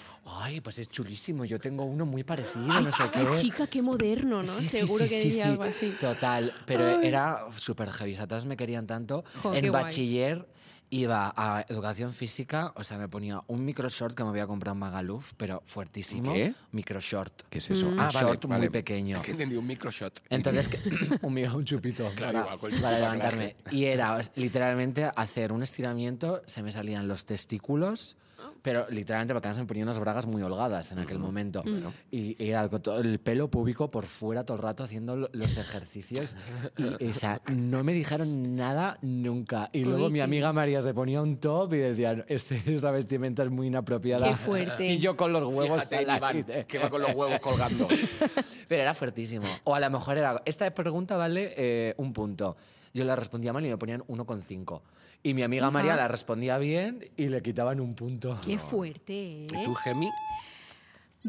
ay, pues es chulísimo, yo tengo uno muy parecido, no sé qué. Ay, chica, qué moderno, ¿no? Sí, sí, Seguro sí, que sí, decía sí, algo así. Total, pero era súper heavy, todas me querían tanto. Jo, en guay. bachiller iba a educación física, o sea, me ponía un micro short que me había comprado en Magaluf, pero fuertísimo. ¿Qué? Micro short. ¿Qué es eso? Un Ah, vale, short muy vale. pequeño. Es que entendí un microshot. Entonces, que- un, un chupito Claro, para, igual, para levantarme. Y era literalmente hacer un estiramiento, se me salían los testículos, pero literalmente porque además me ponía unas bragas muy holgadas en aquel momento. Y, y era con todo el pelo púbico por fuera todo el rato haciendo lo- los ejercicios. Y, y, o sea, no me dijeron nada nunca. Y luego Uy, mi amiga María se ponía un top y decían, este, esa vestimenta es muy inapropiada. Qué fuerte. Y yo con los huevos Fíjate, al Iván, que va con los huevos colgando. Pero era fuertísimo. O a lo mejor era. Esta pregunta vale eh, un punto. Yo la respondía mal y me ponían 1,5. Y mi amiga Hostia. María la respondía bien y le quitaban un punto. Qué fuerte, ¿eh? ¿Y tú, Gemi?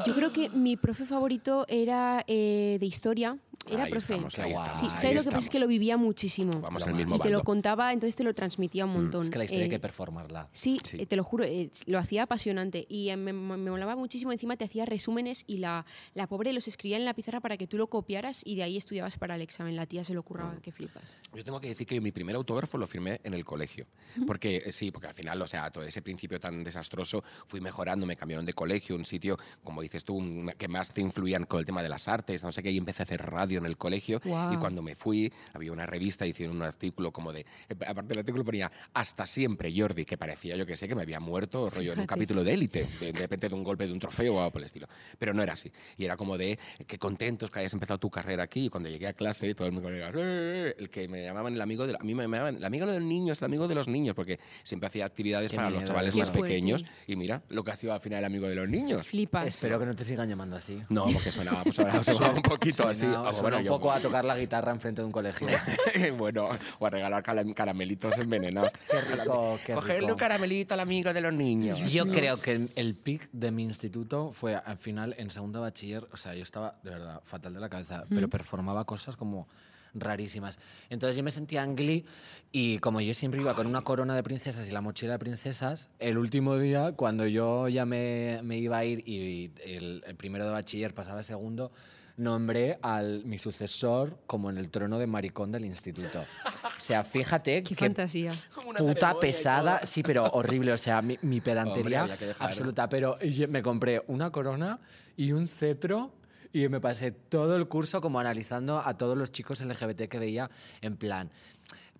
Yo creo que mi profe favorito era eh, de historia. Era Ahí profe. estamos, ahí Sí, estamos, Sí, ahí ¿sabes lo que pasa? Es que lo vivía muchísimo. Vamos el mismo y te lo contaba, entonces te lo transmitía un montón. Es que la historia hay Eh, que performarla. Sí, Sí. eh, te lo juro, eh, lo hacía apasionante y eh, me, me me molaba muchísimo. Encima te hacía resúmenes y la, la pobre los escribía en la pizarra para que tú lo copiaras y de ahí estudiabas para el examen. La tía se lo curraba, Mm. que flipas. Yo tengo que decir que mi primer autógrafo lo firmé en el colegio. Porque eh, sí, porque al final, o sea, todo ese principio tan desastroso fui mejorando, me cambiaron de colegio, un sitio, como dices tú, un- que más te influían con el tema de las artes, no sé qué, y empecé a hacer radio en el colegio. Guau. Y cuando me fui, había una revista, hicieron un artículo como de, eh, aparte del artículo ponía, hasta siempre, Jordi, que parecía, yo que sé, que me había muerto, rollo, en un capítulo de élite, de, de repente de un golpe de un trofeo o algo por el estilo. Pero no era así. Y era como de, qué contentos que hayas empezado tu carrera aquí. Y cuando llegué a clase, todo el mundo colega, "Eh", el que me llamaban el amigo de, a mí me llamaban el amigo de los niños, el amigo de los niños, porque siempre hacía actividades Qué para los miedo, chavales qué más fuerte. pequeños. Y mira, lo que ha sido al final el amigo de los niños. Flipas. Espero que no te sigan llamando así. No, porque sonaba, pues sonaba un poquito así. Suena- bueno, un yo- poco a tocar la guitarra enfrente de un colegio. bueno, o a regalar caramelitos envenenados. Qué rico, qué Cogerle rico. un caramelito al amigo de los niños. Yo creo que el, pic de mi instituto fue al final en segundo bachiller, o sea, yo estaba de verdad fatal de la cabeza, pero performaba cosas como rarísimas. Entonces yo me sentía en Glee y como yo siempre iba con una corona de princesas y la mochila de princesas, el último día cuando yo ya me, me iba a ir y el, el primero de bachiller pasaba a segundo, nombré al mi sucesor como en el trono de maricón del instituto. sea, fíjate Qué que fantasía. Puta pesada, sí, pero horrible, o sea, mi, mi pedantería absoluta. Pero yo me compré una corona y un cetro y me pasé todo el curso como analizando a todos los chicos LGBT que veía en plan.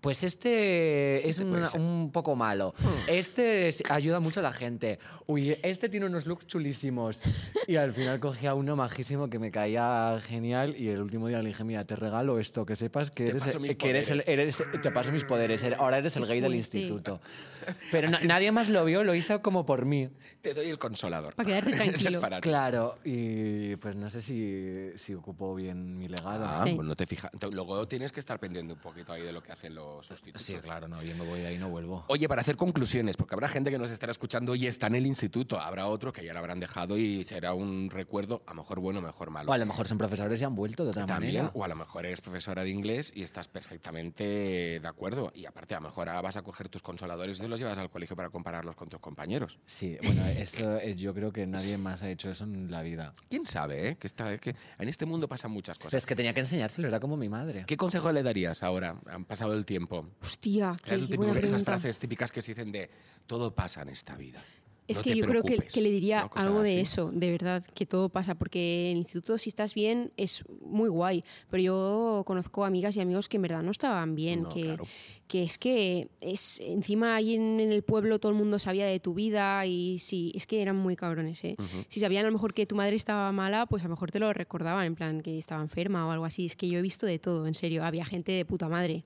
Pues este es una- ser? un poco malo. Este es- ayuda mucho a la gente. Uy, este tiene unos looks chulísimos. Y al final cogía uno majísimo que me caía genial. Y el último día le dije, mira, te regalo esto, que sepas que Te eres, paso mis que eres el, eres- te paso mis poderes. er- Ahora eres el gay del fuerte. instituto. Pero na- nadie más lo vio, lo hizo como por mí. Te doy el consolador. Para quedarte tranquilo. Claro, y pues no sé si, si ocupó bien mi legado. Ah, Sí. pues no te fijas. Luego tienes que estar pendiente un poquito ahí de lo que hacen los Sí, claro, no, yo me voy de ahí no vuelvo. Oye, para hacer conclusiones, porque habrá gente que nos estará escuchando y está en el instituto, habrá otro que ya lo habrán dejado y será un recuerdo, a lo mejor bueno, a lo mejor malo. O a lo mejor son profesores y han vuelto de otra También, manera. o a lo mejor eres profesora de inglés y estás perfectamente de acuerdo. Y aparte, a lo mejor ahora vas a coger tus consoladores y los llevas al colegio para compararlos con tus compañeros. Sí, bueno, eso eh, yo creo que nadie más ha hecho eso en la vida. ¿Quién sabe, eh? Que, está, que en este mundo pasan muchas Pero cosas. es que tenía que enseñárselo, era como mi madre. ¿Qué consejo le darías ahora? Han pasado el tiempo. Hostia, qué, esas pregunta. frases típicas que se dicen de todo pasa en esta vida. Es No que yo creo que, preocupes", que le diría algo de así. eso, de verdad, que todo pasa, porque en el instituto si estás bien es muy guay, pero yo conozco amigas y amigos que en verdad no estaban bien, No, que, claro. Que es que es encima ahí en, en el pueblo todo el mundo sabía de tu vida y sí, es que eran muy cabrones, ¿eh? Si sabían a lo mejor que tu madre estaba mala, pues a lo mejor te lo recordaban, en plan que estaba enferma o algo así, es que yo he visto de todo, en serio, había gente de puta madre.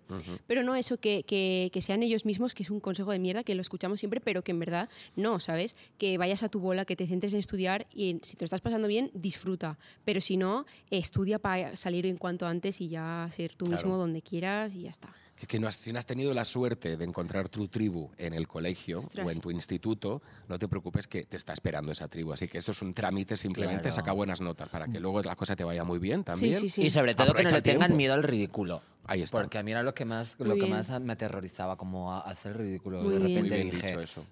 Pero no eso, que, que, que sean ellos mismos, que es un consejo de mierda, que lo escuchamos siempre, pero que en verdad no, ¿sabes? Que vayas a tu bola, que te centres en estudiar y si te lo estás pasando bien, disfruta. Pero si no, estudia para salir en cuanto antes y ya ser tú Claro. mismo donde quieras y ya está. Que, que no has- si no has tenido la suerte de encontrar tu tribu en el colegio Ostras. o en tu instituto, no te preocupes que te está esperando esa tribu. Así que eso es un trámite, simplemente Claro. saca buenas notas para que luego la cosa te vaya muy bien también. sí, sí. Y sobre todo que no le tengan miedo al ridículo. Ahí está. Porque a mí era lo que más, Muy lo que más me aterrorizaba, como a- hacer el ridículo. Muy de repente bien dije, dicho eso.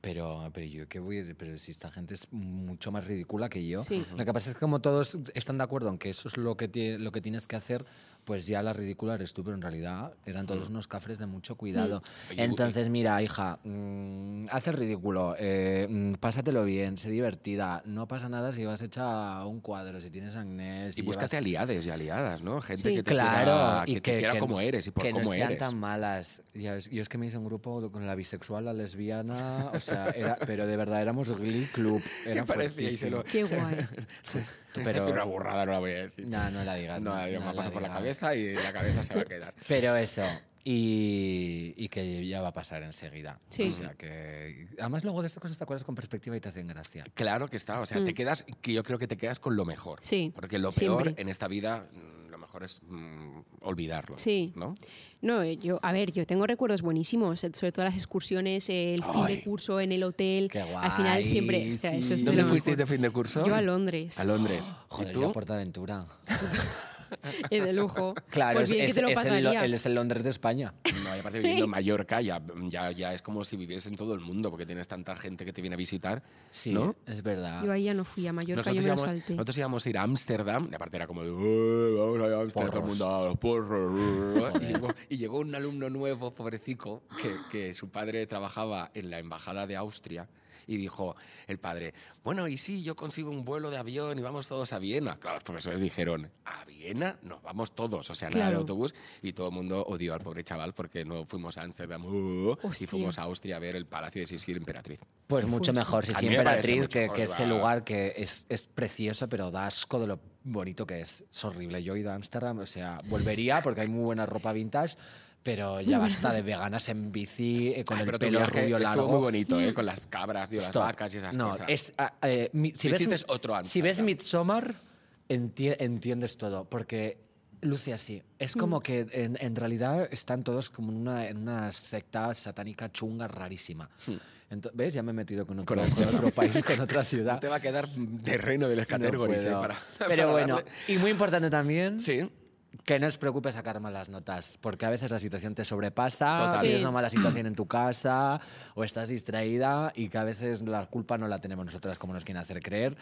Pero, pero yo qué voy, a- pero si esta gente es mucho más ridícula que yo. Sí. Lo que pasa es que como todos están de acuerdo en que eso es lo que, lo que tienes que hacer, pues ya la ridícula eres tú, pero en realidad eran todos unos cafres de mucho cuidado. Oye, Entonces, mira, hija, mm, haz el ridículo, eh, mm, pásatelo bien, sé divertida, no pasa nada si vas hecha un cuadro, si tienes acné, si Y búscate llevas- aliades y aliadas, ¿no? Gente Sí. que te Claro, quiera, y que, que, te quiera que- como eres y por que cómo no sean eres. tan malas. Ya ves, yo es que me hice un grupo con la bisexual, la lesbiana, o sea, era- pero de verdad éramos Glee Club. Era parecía? Y se lo- Qué guay. Pero- Es una burrada, no la voy a decir. No, no la digas. No, me la paso por la digas. Cabeza y la cabeza se va a quedar. Pero eso. Y, y que ya va a pasar enseguida. Sí. O sea que. Además, luego de estas cosas te acuerdas con perspectiva y te hacen gracia. Claro que está, o sea, te quedas, que yo creo que te quedas con lo mejor. Mm. Sí, Porque lo siempre. peor en esta vida, mm, lo mejor es mm, olvidarlo. Sí. ¿No? No, eh, yo, a ver, yo tengo recuerdos buenísimos, eh, sobre todo las excursiones, eh, el fin Ay. de curso en el hotel. Qué Al final guay, siempre, o sea, eso es de ¿Dónde fuisteis de fin de curso? Yo a Londres, A Londres. Joder, ¿Y yo tú? a Portaventura. eh, de lujo. Claro, pues bien es, que te lo es el, Lo- él es el Londres de España. No, y aparte viviendo en Mallorca ya, ya, ya es como si vivieras en todo el mundo, porque tienes tanta gente que te viene a visitar. Sí, ¿no? es verdad. Yo ahí ya no fui a Mallorca, Nosotros yo me lo íbamos, salté. nosotros íbamos a ir a Ámsterdam, y aparte era como, de, "Eh, vamos a ir a Ámsterdam, todo el mundo a los porros. Y llegó, y llegó un alumno nuevo, pobrecico, que, que su padre trabajaba en la embajada de Austria. Y dijo el padre, bueno, y sí, yo consigo un vuelo de avión y vamos todos a Viena. Claro, los profesores dijeron, ¿a Viena? No, vamos todos, o sea, nada de Claro. autobús. Y todo el mundo odió al pobre chaval porque no fuimos a Ámsterdam uh, y fuimos a Austria a ver el Palacio de Sisilia Emperatriz. Pues mucho mejor. Si parece Emperatriz, que, que es el va. lugar que es, es precioso, pero da asco de lo bonito que es. Es horrible. Yo he ido a Ámsterdam, o sea, volvería porque hay muy buena ropa vintage, pero ya basta de veganas en bici, eh, con Ay, el pero pelo viaje rubio estuvo largo. muy bonito, ¿eh? Con las cabras, tío, las Stop. vacas y esas no, cosas. es, ah, eh, mi- si, ves, hiciste otro si ves. Midsommar, enti- entiendes todo, porque luce así. Es Mm. como que en, en realidad están todos como en una, en una secta satánica chunga rarísima. Ento- ¿Ves? Ya me he metido con Hmm. Con con otro país, con otra ciudad. te va a quedar terreno de las No ¿eh? Para, Pero para bueno, darle- y muy importante también, Sí. Que no os preocupe sacar malas notas, porque a veces la situación te sobrepasa, Total. tienes Sí. una mala situación en tu casa o estás distraída y que a veces la culpa no la tenemos nosotras como nos quieren hacer creer.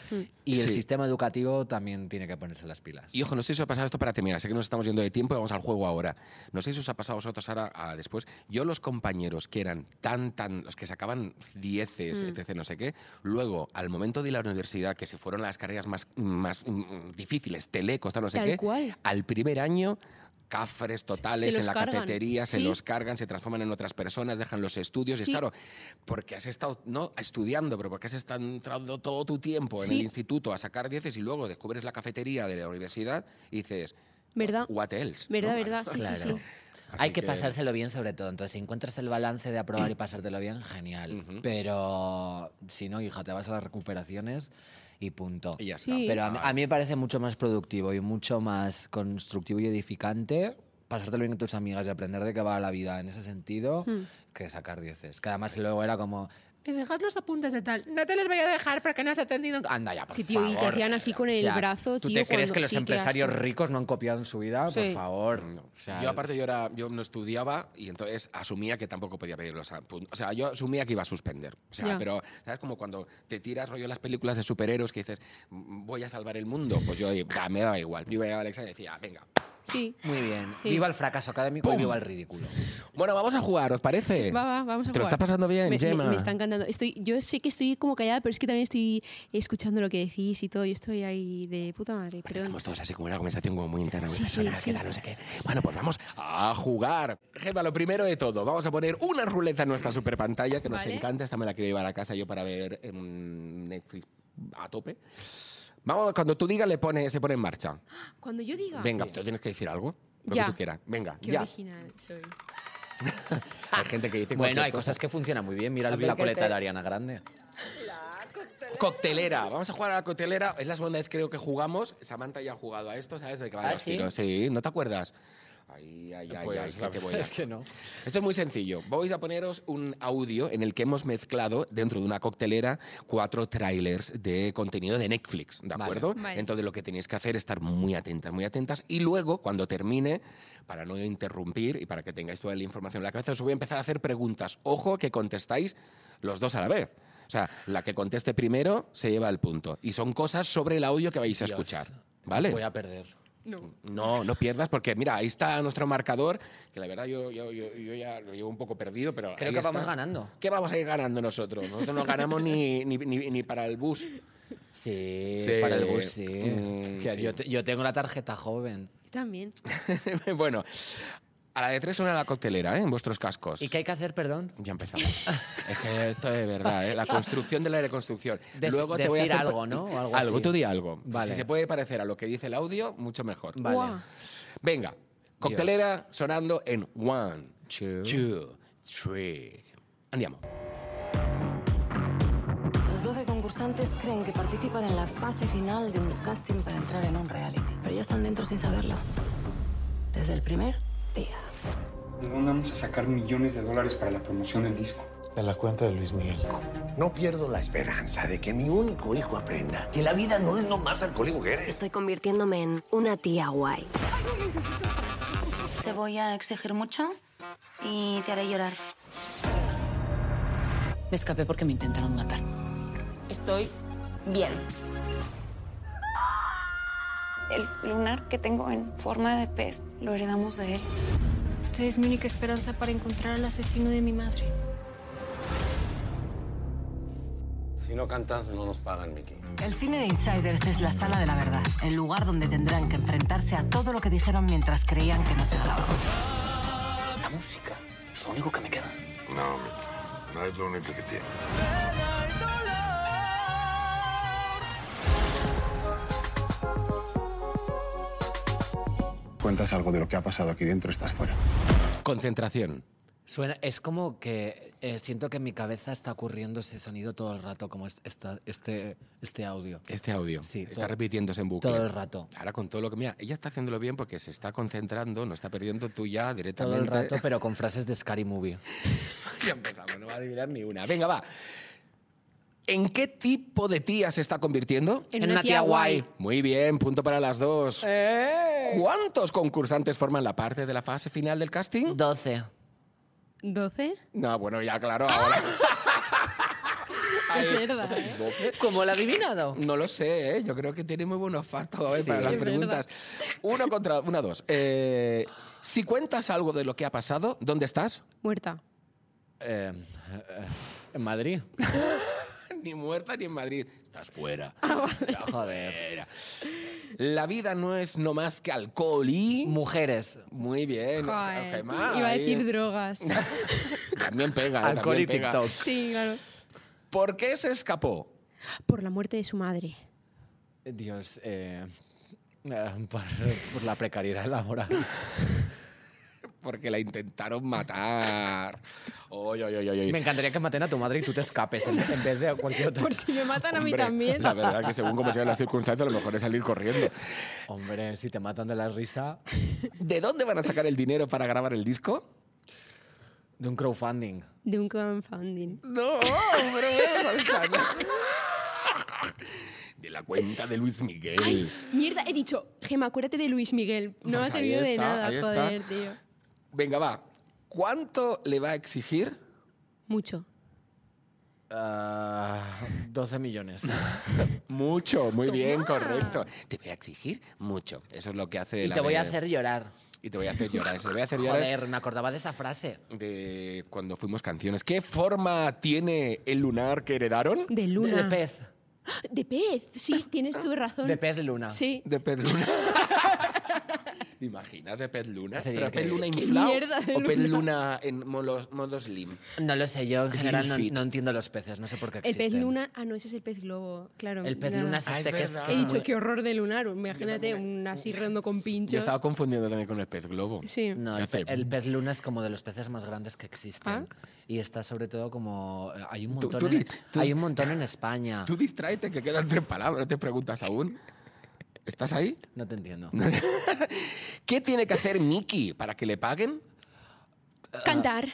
Y el Sí. sistema educativo también tiene que ponerse las pilas. Y ojo, no sé si os ha pasado esto para terminar, sé que nos estamos yendo de tiempo y vamos al juego ahora. No sé si os ha pasado a vosotros ahora a después. Yo los compañeros que eran tan, tan, los que sacaban dieces, Mm. etc., no sé qué, luego al momento de ir a la universidad, que se fueron a las carreras más, más mm, difíciles, telecos, tal, no sé Tal qué, cual. al primer año... Cafres totales en la cargan, cafetería, se sí. los cargan, se transforman en otras personas, dejan los estudios. Y Sí. es claro, porque has estado no estudiando, pero porque has estado entrando todo tu tiempo en Sí. el instituto a sacar dieces y luego descubres la cafetería de la universidad y dices, ¿Verdad? what else? Verdad, ¿no? verdad, sí, sí, Claro. sí. Así Hay que, pasárselo bien sobre todo. Entonces, si encuentras el balance de aprobar y pasártelo bien, genial. Ujú. Pero si no, hija, te vas a las recuperaciones y punto. Y ya está. Sí. Pero a mí, a mí me parece mucho más productivo y mucho más constructivo y edificante pasártelo bien con tus amigas y aprender de qué va la vida en ese sentido Hmm. que sacar dieces. Que además luego era como, me dejas los apuntes de tal, no te los voy a dejar porque no has atendido. Anda ya, por Sí, tío, y te favor. hacían así con el O sea, brazo, ¿Tú tío, te crees cuando- que los sí, empresarios ricos no han copiado en su vida? Por favor. No. O sea, yo aparte yo era yo no estudiaba y entonces asumía que tampoco podía pedir los apuntes. O sea, yo asumía que iba a suspender. O sea, Ya. pero sabes como cuando te tiras rollo las películas de superhéroes que dices, "Mm, voy a salvar el mundo, pues yo "Ah, me daba igual. Yo iba al examen y decía, venga. Sí. Muy bien. Sí. Viva el fracaso académico y ¡Pum! viva el ridículo. Bueno, vamos a jugar, ¿os parece? Va, va, vamos a ¿Te lo jugar. está pasando bien, me, Gemma? me está encantando. Estoy, yo sé que estoy como callada, pero es que también estoy escuchando lo que decís y todo. Yo estoy ahí de puta madre. Perdón. Estamos todos así como una conversación como muy interna. Sí, muy sí, personal, sí. No sé qué. Bueno, pues vamos a jugar. Gemma, lo primero de todo, vamos a poner una ruleta en nuestra super pantalla que nos Vale. encanta. Esta me la quiero llevar a casa yo para ver en Netflix a tope. Vamos, cuando tú digas, le pone, se pone en marcha. Cuando yo diga. Venga, tú tienes que decir algo. Lo Ya. que tú quieras. Venga, Qué ya. original soy. Hay gente que dice Bueno, hay cosa. cosas que funcionan muy bien. Mira la ver, ¿qué coleta te- de Ariana Grande. Coctelera. Vamos a jugar a la coctelera. Es la segunda vez creo que jugamos. Samantha ya ha jugado a esto, ¿sabes? De qué van ¿Ah, los sí? tiros. Sí, ¿no te acuerdas? Ay, ay, ay, Pues ¿qué la te voy verdad a- es que no. Esto es muy sencillo. Voy a poneros un audio en el que hemos mezclado dentro de una coctelera cuatro trailers de contenido de Netflix, ¿de Vale. acuerdo? Vale. Entonces lo que tenéis que hacer es estar muy atentas, muy atentas y luego cuando termine, para no interrumpir y para que tengáis toda la información en la cabeza, os voy a empezar a hacer preguntas. Ojo que contestáis los dos a la vez. O sea, la que conteste primero se lleva el punto. Y son cosas sobre el audio que vais a Dios. escuchar. ¿Vale? Voy a perder. No. No, no pierdas, porque mira, ahí está nuestro marcador, que la verdad yo, yo, yo, yo ya lo llevo un poco perdido, pero. Creo ahí que vamos está. ganando. ¿Qué vamos a ir ganando nosotros? Nosotros no ganamos ni, ni, ni- ni para el bus. Sí, Sí, para el bus sí. mm, Que sí. Yo, yo tengo la tarjeta joven. Yo también. bueno, a la de tres suena la coctelera, ¿eh? En vuestros cascos. ¿Y qué hay que hacer, perdón? Ya empezamos. es que esto es verdad, ¿eh? La construcción de la reconstrucción. Dec- Luego te voy a hacer algo, ¿no? O algo así. tú di algo. Vale. Si se puede parecer a lo que dice el audio, mucho mejor. Vale. Venga, coctelera sonando en one, Two. two, three. Andiamo. Los 12 concursantes creen que participan en la fase final de un casting para entrar en un reality, pero ya están dentro sin saberlo. Desde el primer día. ¿De dónde vamos a sacar millones de dólares para la promoción del disco? De la cuenta de Luis Miguel. No pierdo la esperanza de que mi único hijo aprenda que la vida no es nomás alcohol y mujeres. Estoy convirtiéndome en una tía guay. Te voy a exigir mucho y te haré llorar. Me escapé porque me intentaron matar. Estoy bien. El lunar que tengo en forma de pez lo heredamos de él. Usted es mi única esperanza para encontrar al asesino de mi madre. Si no cantas, no nos pagan, Mickey. El cine de Insiders es la sala de la verdad, el lugar donde tendrán que enfrentarse a todo lo que dijeron mientras creían que no se grababa. La música es lo único que me queda. No, Mickey, no es lo único que tienes. Cuentas algo de lo que ha pasado aquí dentro, estás fuera. Concentración. Suena, es como que eh, siento que en mi cabeza está ocurriendo ese sonido todo el rato, como es- esta- este, este audio. Este audio Sí, está todo- repitiéndose en bucle. todo el rato. Ahora con todo lo que mira, ella está haciéndolo bien porque se está concentrando, no está perdiendo tú ya Todo directamente. el rato, pero con frases de Scary Movie. ya empezamos, no va a adivinar ni una. Venga, va. ¿En qué tipo de tía se está convirtiendo? En una tía guay. Muy bien, punto para las dos. ¡Eh! ¿Cuántos concursantes forman la parte de la fase final del casting? 12. ¿12? No, bueno, ya claro, ahora. ¿eh? ¿doce? ¿Cómo lo ha adivinado? No lo sé, ¿eh? yo creo que tiene muy buen olfato ¿eh? Sí, para las es preguntas. Uno contra una, dos. Eh, si cuentas algo de lo que ha pasado, ¿dónde estás? Muerta. Eh, eh, en Madrid. ni muerta ni en Madrid. Estás fuera. Ah, Estás Joder. fuera. La vida no es no más que alcohol y... Mujeres. Muy bien, Joder, Gemma, Iba a ahí. decir drogas. También pega, ¿eh? Alcohol y pega. TikTok. sí, claro. ¿Por qué se escapó? Por la muerte de su madre. Dios, eh, eh, por, por la precariedad laboral. Porque la intentaron matar. Oy, oy, oy, oy, oy. Me encantaría que maten a tu madre y tú te escapes en, en vez de a cualquier otro. Por si me matan a mí también. La verdad que según como sean las circunstancias, a lo mejor es salir corriendo. Hombre, si te matan de la risa, ¿De dónde van a sacar el dinero para grabar el disco? de un crowdfunding. De un crowdfunding. No, hombre. De la cuenta de Luis Miguel. Mierda, he dicho, Gema, acuérdate de Luis Miguel. No Pues ha servido de nada, joder, tío. Venga, va. ¿Cuánto le va a exigir? Mucho. Ah, 12 millones. Mucho, muy bien, correcto. Te voy a exigir mucho. Eso es lo que hace y la te voy a de- hacer llorar. Y te voy a hacer llorar. Te voy a hacer llorar Joder, me acordaba de esa frase. de cuando fuimos canciones. ¿Qué forma tiene el lunar que heredaron? De De, luna. de pez. De pez, sí, tienes tu razón. De pez luna. Sí. De pez luna. ¿Te imaginas de pez luna? Sería ¿Pero pez increíble. luna ¿Qué inflado o pez luna? luna en modo, modo slim? No lo sé, yo en general no, no entiendo los peces, no sé por qué El existen. pez luna. Ah, no, ese es el pez globo. Claro. El pez luna es Ah, es este que es... que He es dicho muy- qué horror de lunar. Imagínate un así redondo con Yo pinchos. estaba confundiendo también con el pez globo. Sí. No, ¿Qué el, el pez luna es como de los peces más grandes que existen. Ah. Y está sobre todo como... eh, Hay un Tú- montón, tú en, di- tú- hay un montón en España. Tú distráete, que quedan tres palabras, no te preguntas aún. ¿Estás ahí? No te entiendo. ¿Qué tiene que hacer Mickey para que le paguen? Cantar.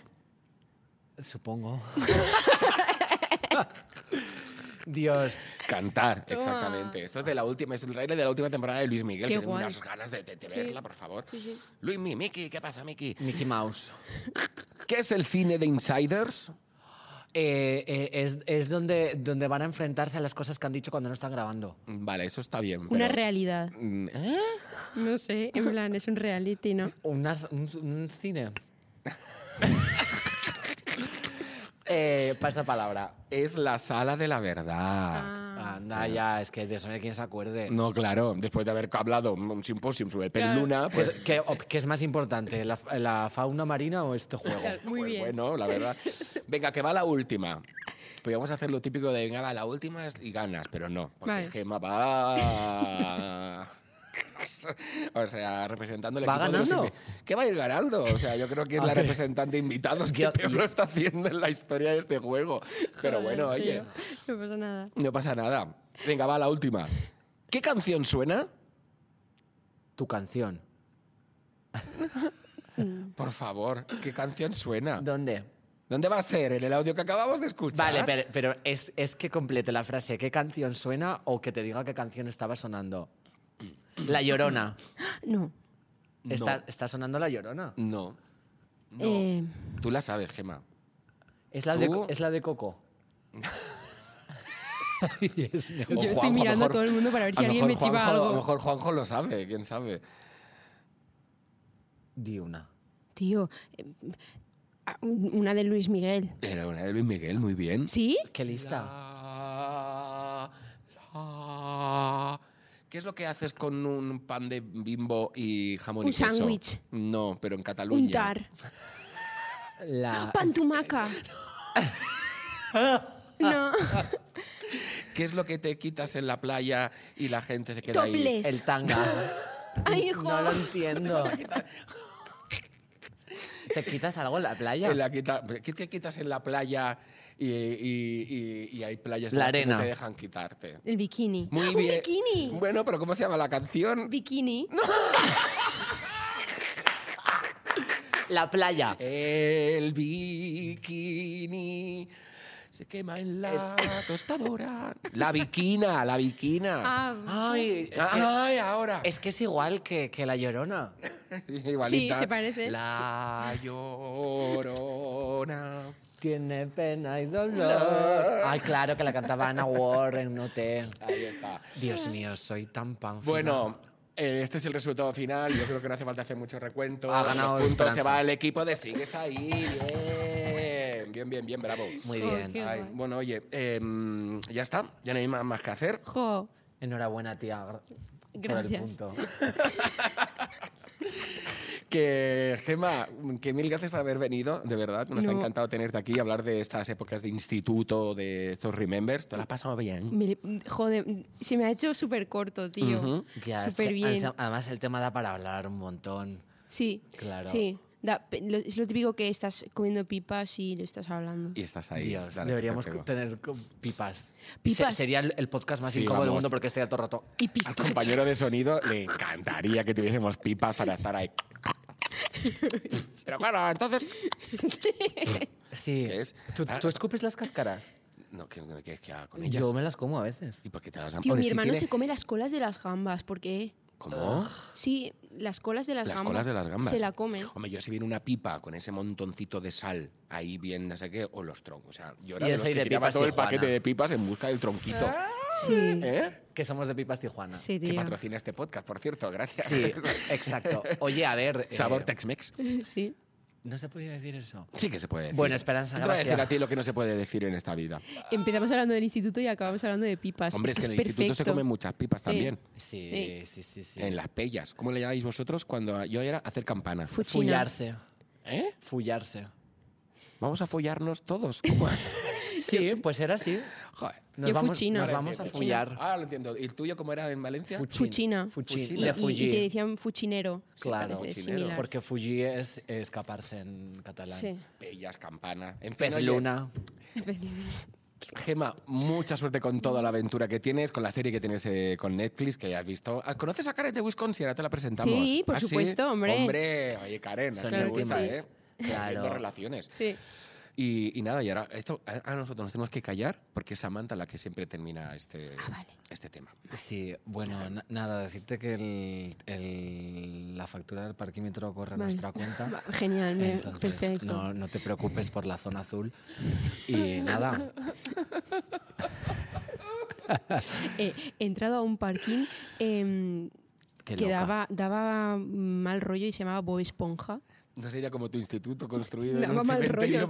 Supongo. Dios. Cantar, exactamente. Esto es de la última, es el trailer de la última temporada de Luis Miguel, Qué que tengo guay. unas ganas de, de- de Sí. verla, por favor. Sí, sí. Luis Mi, Mickey, ¿qué pasa, Mickey? Mickey Mouse. ¿Qué es el cine de Insiders? Eh, eh, es es donde, donde van a enfrentarse a las cosas que han dicho cuando no están grabando. Vale, eso está bien. Una pero- realidad. Mm, ¿eh? No sé, en plan, es un reality, ¿no? Unas- un, un cine. eh, pasa palabra. Es la sala de la verdad. Ah, Anda, ya, es que de eso no hay quien se acuerde. No, claro, después de haber hablado un simposio sobre el pez Claro. luna, ¿Qué, pues es- qué- es más importante, la, la fauna marina o este juego? Muy Pues bien. Bueno, la verdad. Venga, que va la última. Pues vamos a hacer lo típico de, venga, va, la última es- y ganas, pero no, porque Vale. Gemma va... o sea, representando el ¿Va equipo de los ganando? ¿Qué va a ir ganando? O sea, yo creo que es la representante de invitados que Yo- peor yo- lo está haciendo en la historia de este juego. Pero Joder, bueno, oye, tío, No pasa nada. no pasa nada. Venga, va la última. ¿Qué canción suena? Tu canción. Por favor, ¿qué canción suena? ¿Dónde? ¿Dónde va a ser? ¿En el audio que acabamos de escuchar? Vale, pero, pero es, es que complete la frase qué canción suena o que te diga qué canción estaba sonando. La Llorona. No. ¿Está, está sonando La Llorona? No. No. Eh, Tú la sabes, Gema. Es la, de, ¿Tú? es la de Coco. Dios mío. O yo estoy Juanjo, mirando a, mejor- todo el mundo para ver si a lo alguien me chiva Juanjo- A lo algo. mejor Juanjo lo sabe, quién sabe. Di una. Tío, eh, ah, un- una de Luis Miguel. Era una de Luis Miguel, muy bien. ¿Sí? ¿Qué lista? La, la. ¿Qué es lo que haces con un pan de bimbo y jamón Un y queso? sándwich. No, pero en Cataluña. Un tar. La... Pantumaca. No. ¿Qué es lo que te quitas en la playa y la gente se queda ahí? Topless. El tanga. Ay, hijo. No lo entiendo. ¿Te quitas algo en la playa? En la quita- ¿Qué te quitas en la playa y, y- y- y hay playas La que no te dejan quitarte? El bikini. Muy ¡Un bien. bikini! Bueno, pero ¿cómo se llama la canción? Bikini. La playa. El bikini se quema en la tostadora. La viquina, la viquina. Ah, Ay, es que, Ay, ahora. es que es igual que, que la llorona. Igualita. Sí, se parece. La llorona. Tiene pena y dolor. Ay, claro, que la cantaba Ana Warren, no te. Ahí está. Dios mío, soy tan pan. Bueno, eh, este es el resultado final. Yo creo que no hace falta hacer mucho recuento. Ha ganado Los puntos se va el equipo de Sigues ahí. Bien, bien, bien, bien, bravo. Muy bien. Ay, bueno, oye, em, ya está. Ya no hay más, más que hacer. Jo, Enhorabuena, tía. gra- Por el Gracias. punto. Que, Gema, que mil gracias por haber venido, de verdad. Nos ha encantado tenerte aquí, hablar de estas épocas de instituto, de Those Remembers. ¿Te lo has pasado bien? me- joder, se me ha hecho súper corto, tío. Ya, es Súper que bien. además- el tema da para hablar un montón. Sí, Claro. sí. Da- pe- lo- es lo típico que estás comiendo pipas y lo estás hablando. Y estás ahí. Dios, dale, deberíamos te tener pipas. Pipas. Se- sería el, el podcast más Sí, incómodo del mundo porque estoy todo el rato. Y Al compañero de sonido le encantaría que tuviésemos pipas para estar ahí. Pero claro, entonces. Sí. ¿Qué es? ¿Tú, Ah. tú escupes las cáscaras? No, ¿qué, qué, qué hago con ellas? Yo me las como a veces. ¿Y por qué te las han Tío, mi si hermano tiene- se come las colas de las gambas. ¿Por qué? ¿Cómo? Sí, las colas de las, Las gambas. colas de las gambas. Se la come. Hombre, yo si viene una pipa con ese montoncito de sal ahí bien, no sé qué, o los troncos. O sea, yo era Y de los que de tiraba pipas todo el paquete de pipas en busca del tronquito. Sí. ¿Eh? Que somos de Pipas Tijuana. Sí, Que patrocina este podcast, por cierto, gracias. Sí, exacto. Oye, a ver. eh, Sabor Tex-Mex. Sí. No se podía decir eso. Sí que se puede decir. Bueno, Esperanza, te voy a decir gracias. a ti lo que no se puede decir en esta vida. Empezamos hablando del instituto y acabamos hablando de pipas. Hombre, es que en el instituto se perfecto. comen muchas pipas Sí. también. Sí, sí, sí, sí. En las pellas. ¿Cómo le llamáis vosotros cuando yo era hacer campana? Fuchina. Fullarse. ¿Eh? Fullarse. Vamos a follarnos todos. ¿Cómo? Sí, pues era así. Joder. Nos Yo vamos, fuchina. Nos vamos a follar. Ah, lo entiendo. ¿Y el tuyo cómo era en Valencia? Fuchin. Fuchina. Fuchin. Fuchina. De Y, te decían fuchinero. Claro, fuchinero. Porque Fuji es escaparse en catalán. Sí. Pellas, campana. En fin, Pez oye, luna. Gema, mucha suerte con toda la aventura que tienes, con la serie que tienes eh, con Netflix, que ya has visto. Ah, ¿Conoces a Karen de Wisconsin? Ahora te la presentamos. Sí, por ¿Ah, supuesto, hombre. Hombre, oye, Karen, así me Claro que gusta, sí. ¿eh? Claro. Haciendo relaciones. Sí. Y, y nada, y ahora, esto, a, a nosotros nos tenemos que callar porque es Samantha la que siempre termina este, vale. este tema. Sí, bueno, na- nada, decirte que el, el- la factura del parquímetro corre a nuestra cuenta. Genial, me- Entonces, perfecto. no, no te preocupes por la zona azul. Y nada, Eh, he entrado a un parking em, que daba, daba mal rollo y se llamaba Bob Esponja. No sería como tu instituto construido en Daba un mal rollo.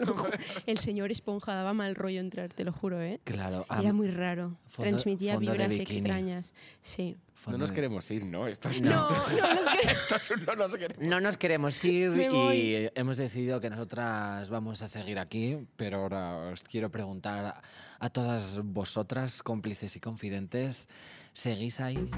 El señor Esponja daba mal rollo entrar, te lo juro, ¿eh? claro. Era muy raro. fondo- Transmitía fondo vibras extrañas. Sí. No nos de- queremos ir, ¿no? Esto es, No, no nos queremos. esto es un no nos queremos. No nos queremos ir y hemos decidido que nosotras vamos a seguir aquí, pero ahora os quiero preguntar a, a todas vosotras, cómplices y confidentes, ¿seguís ahí?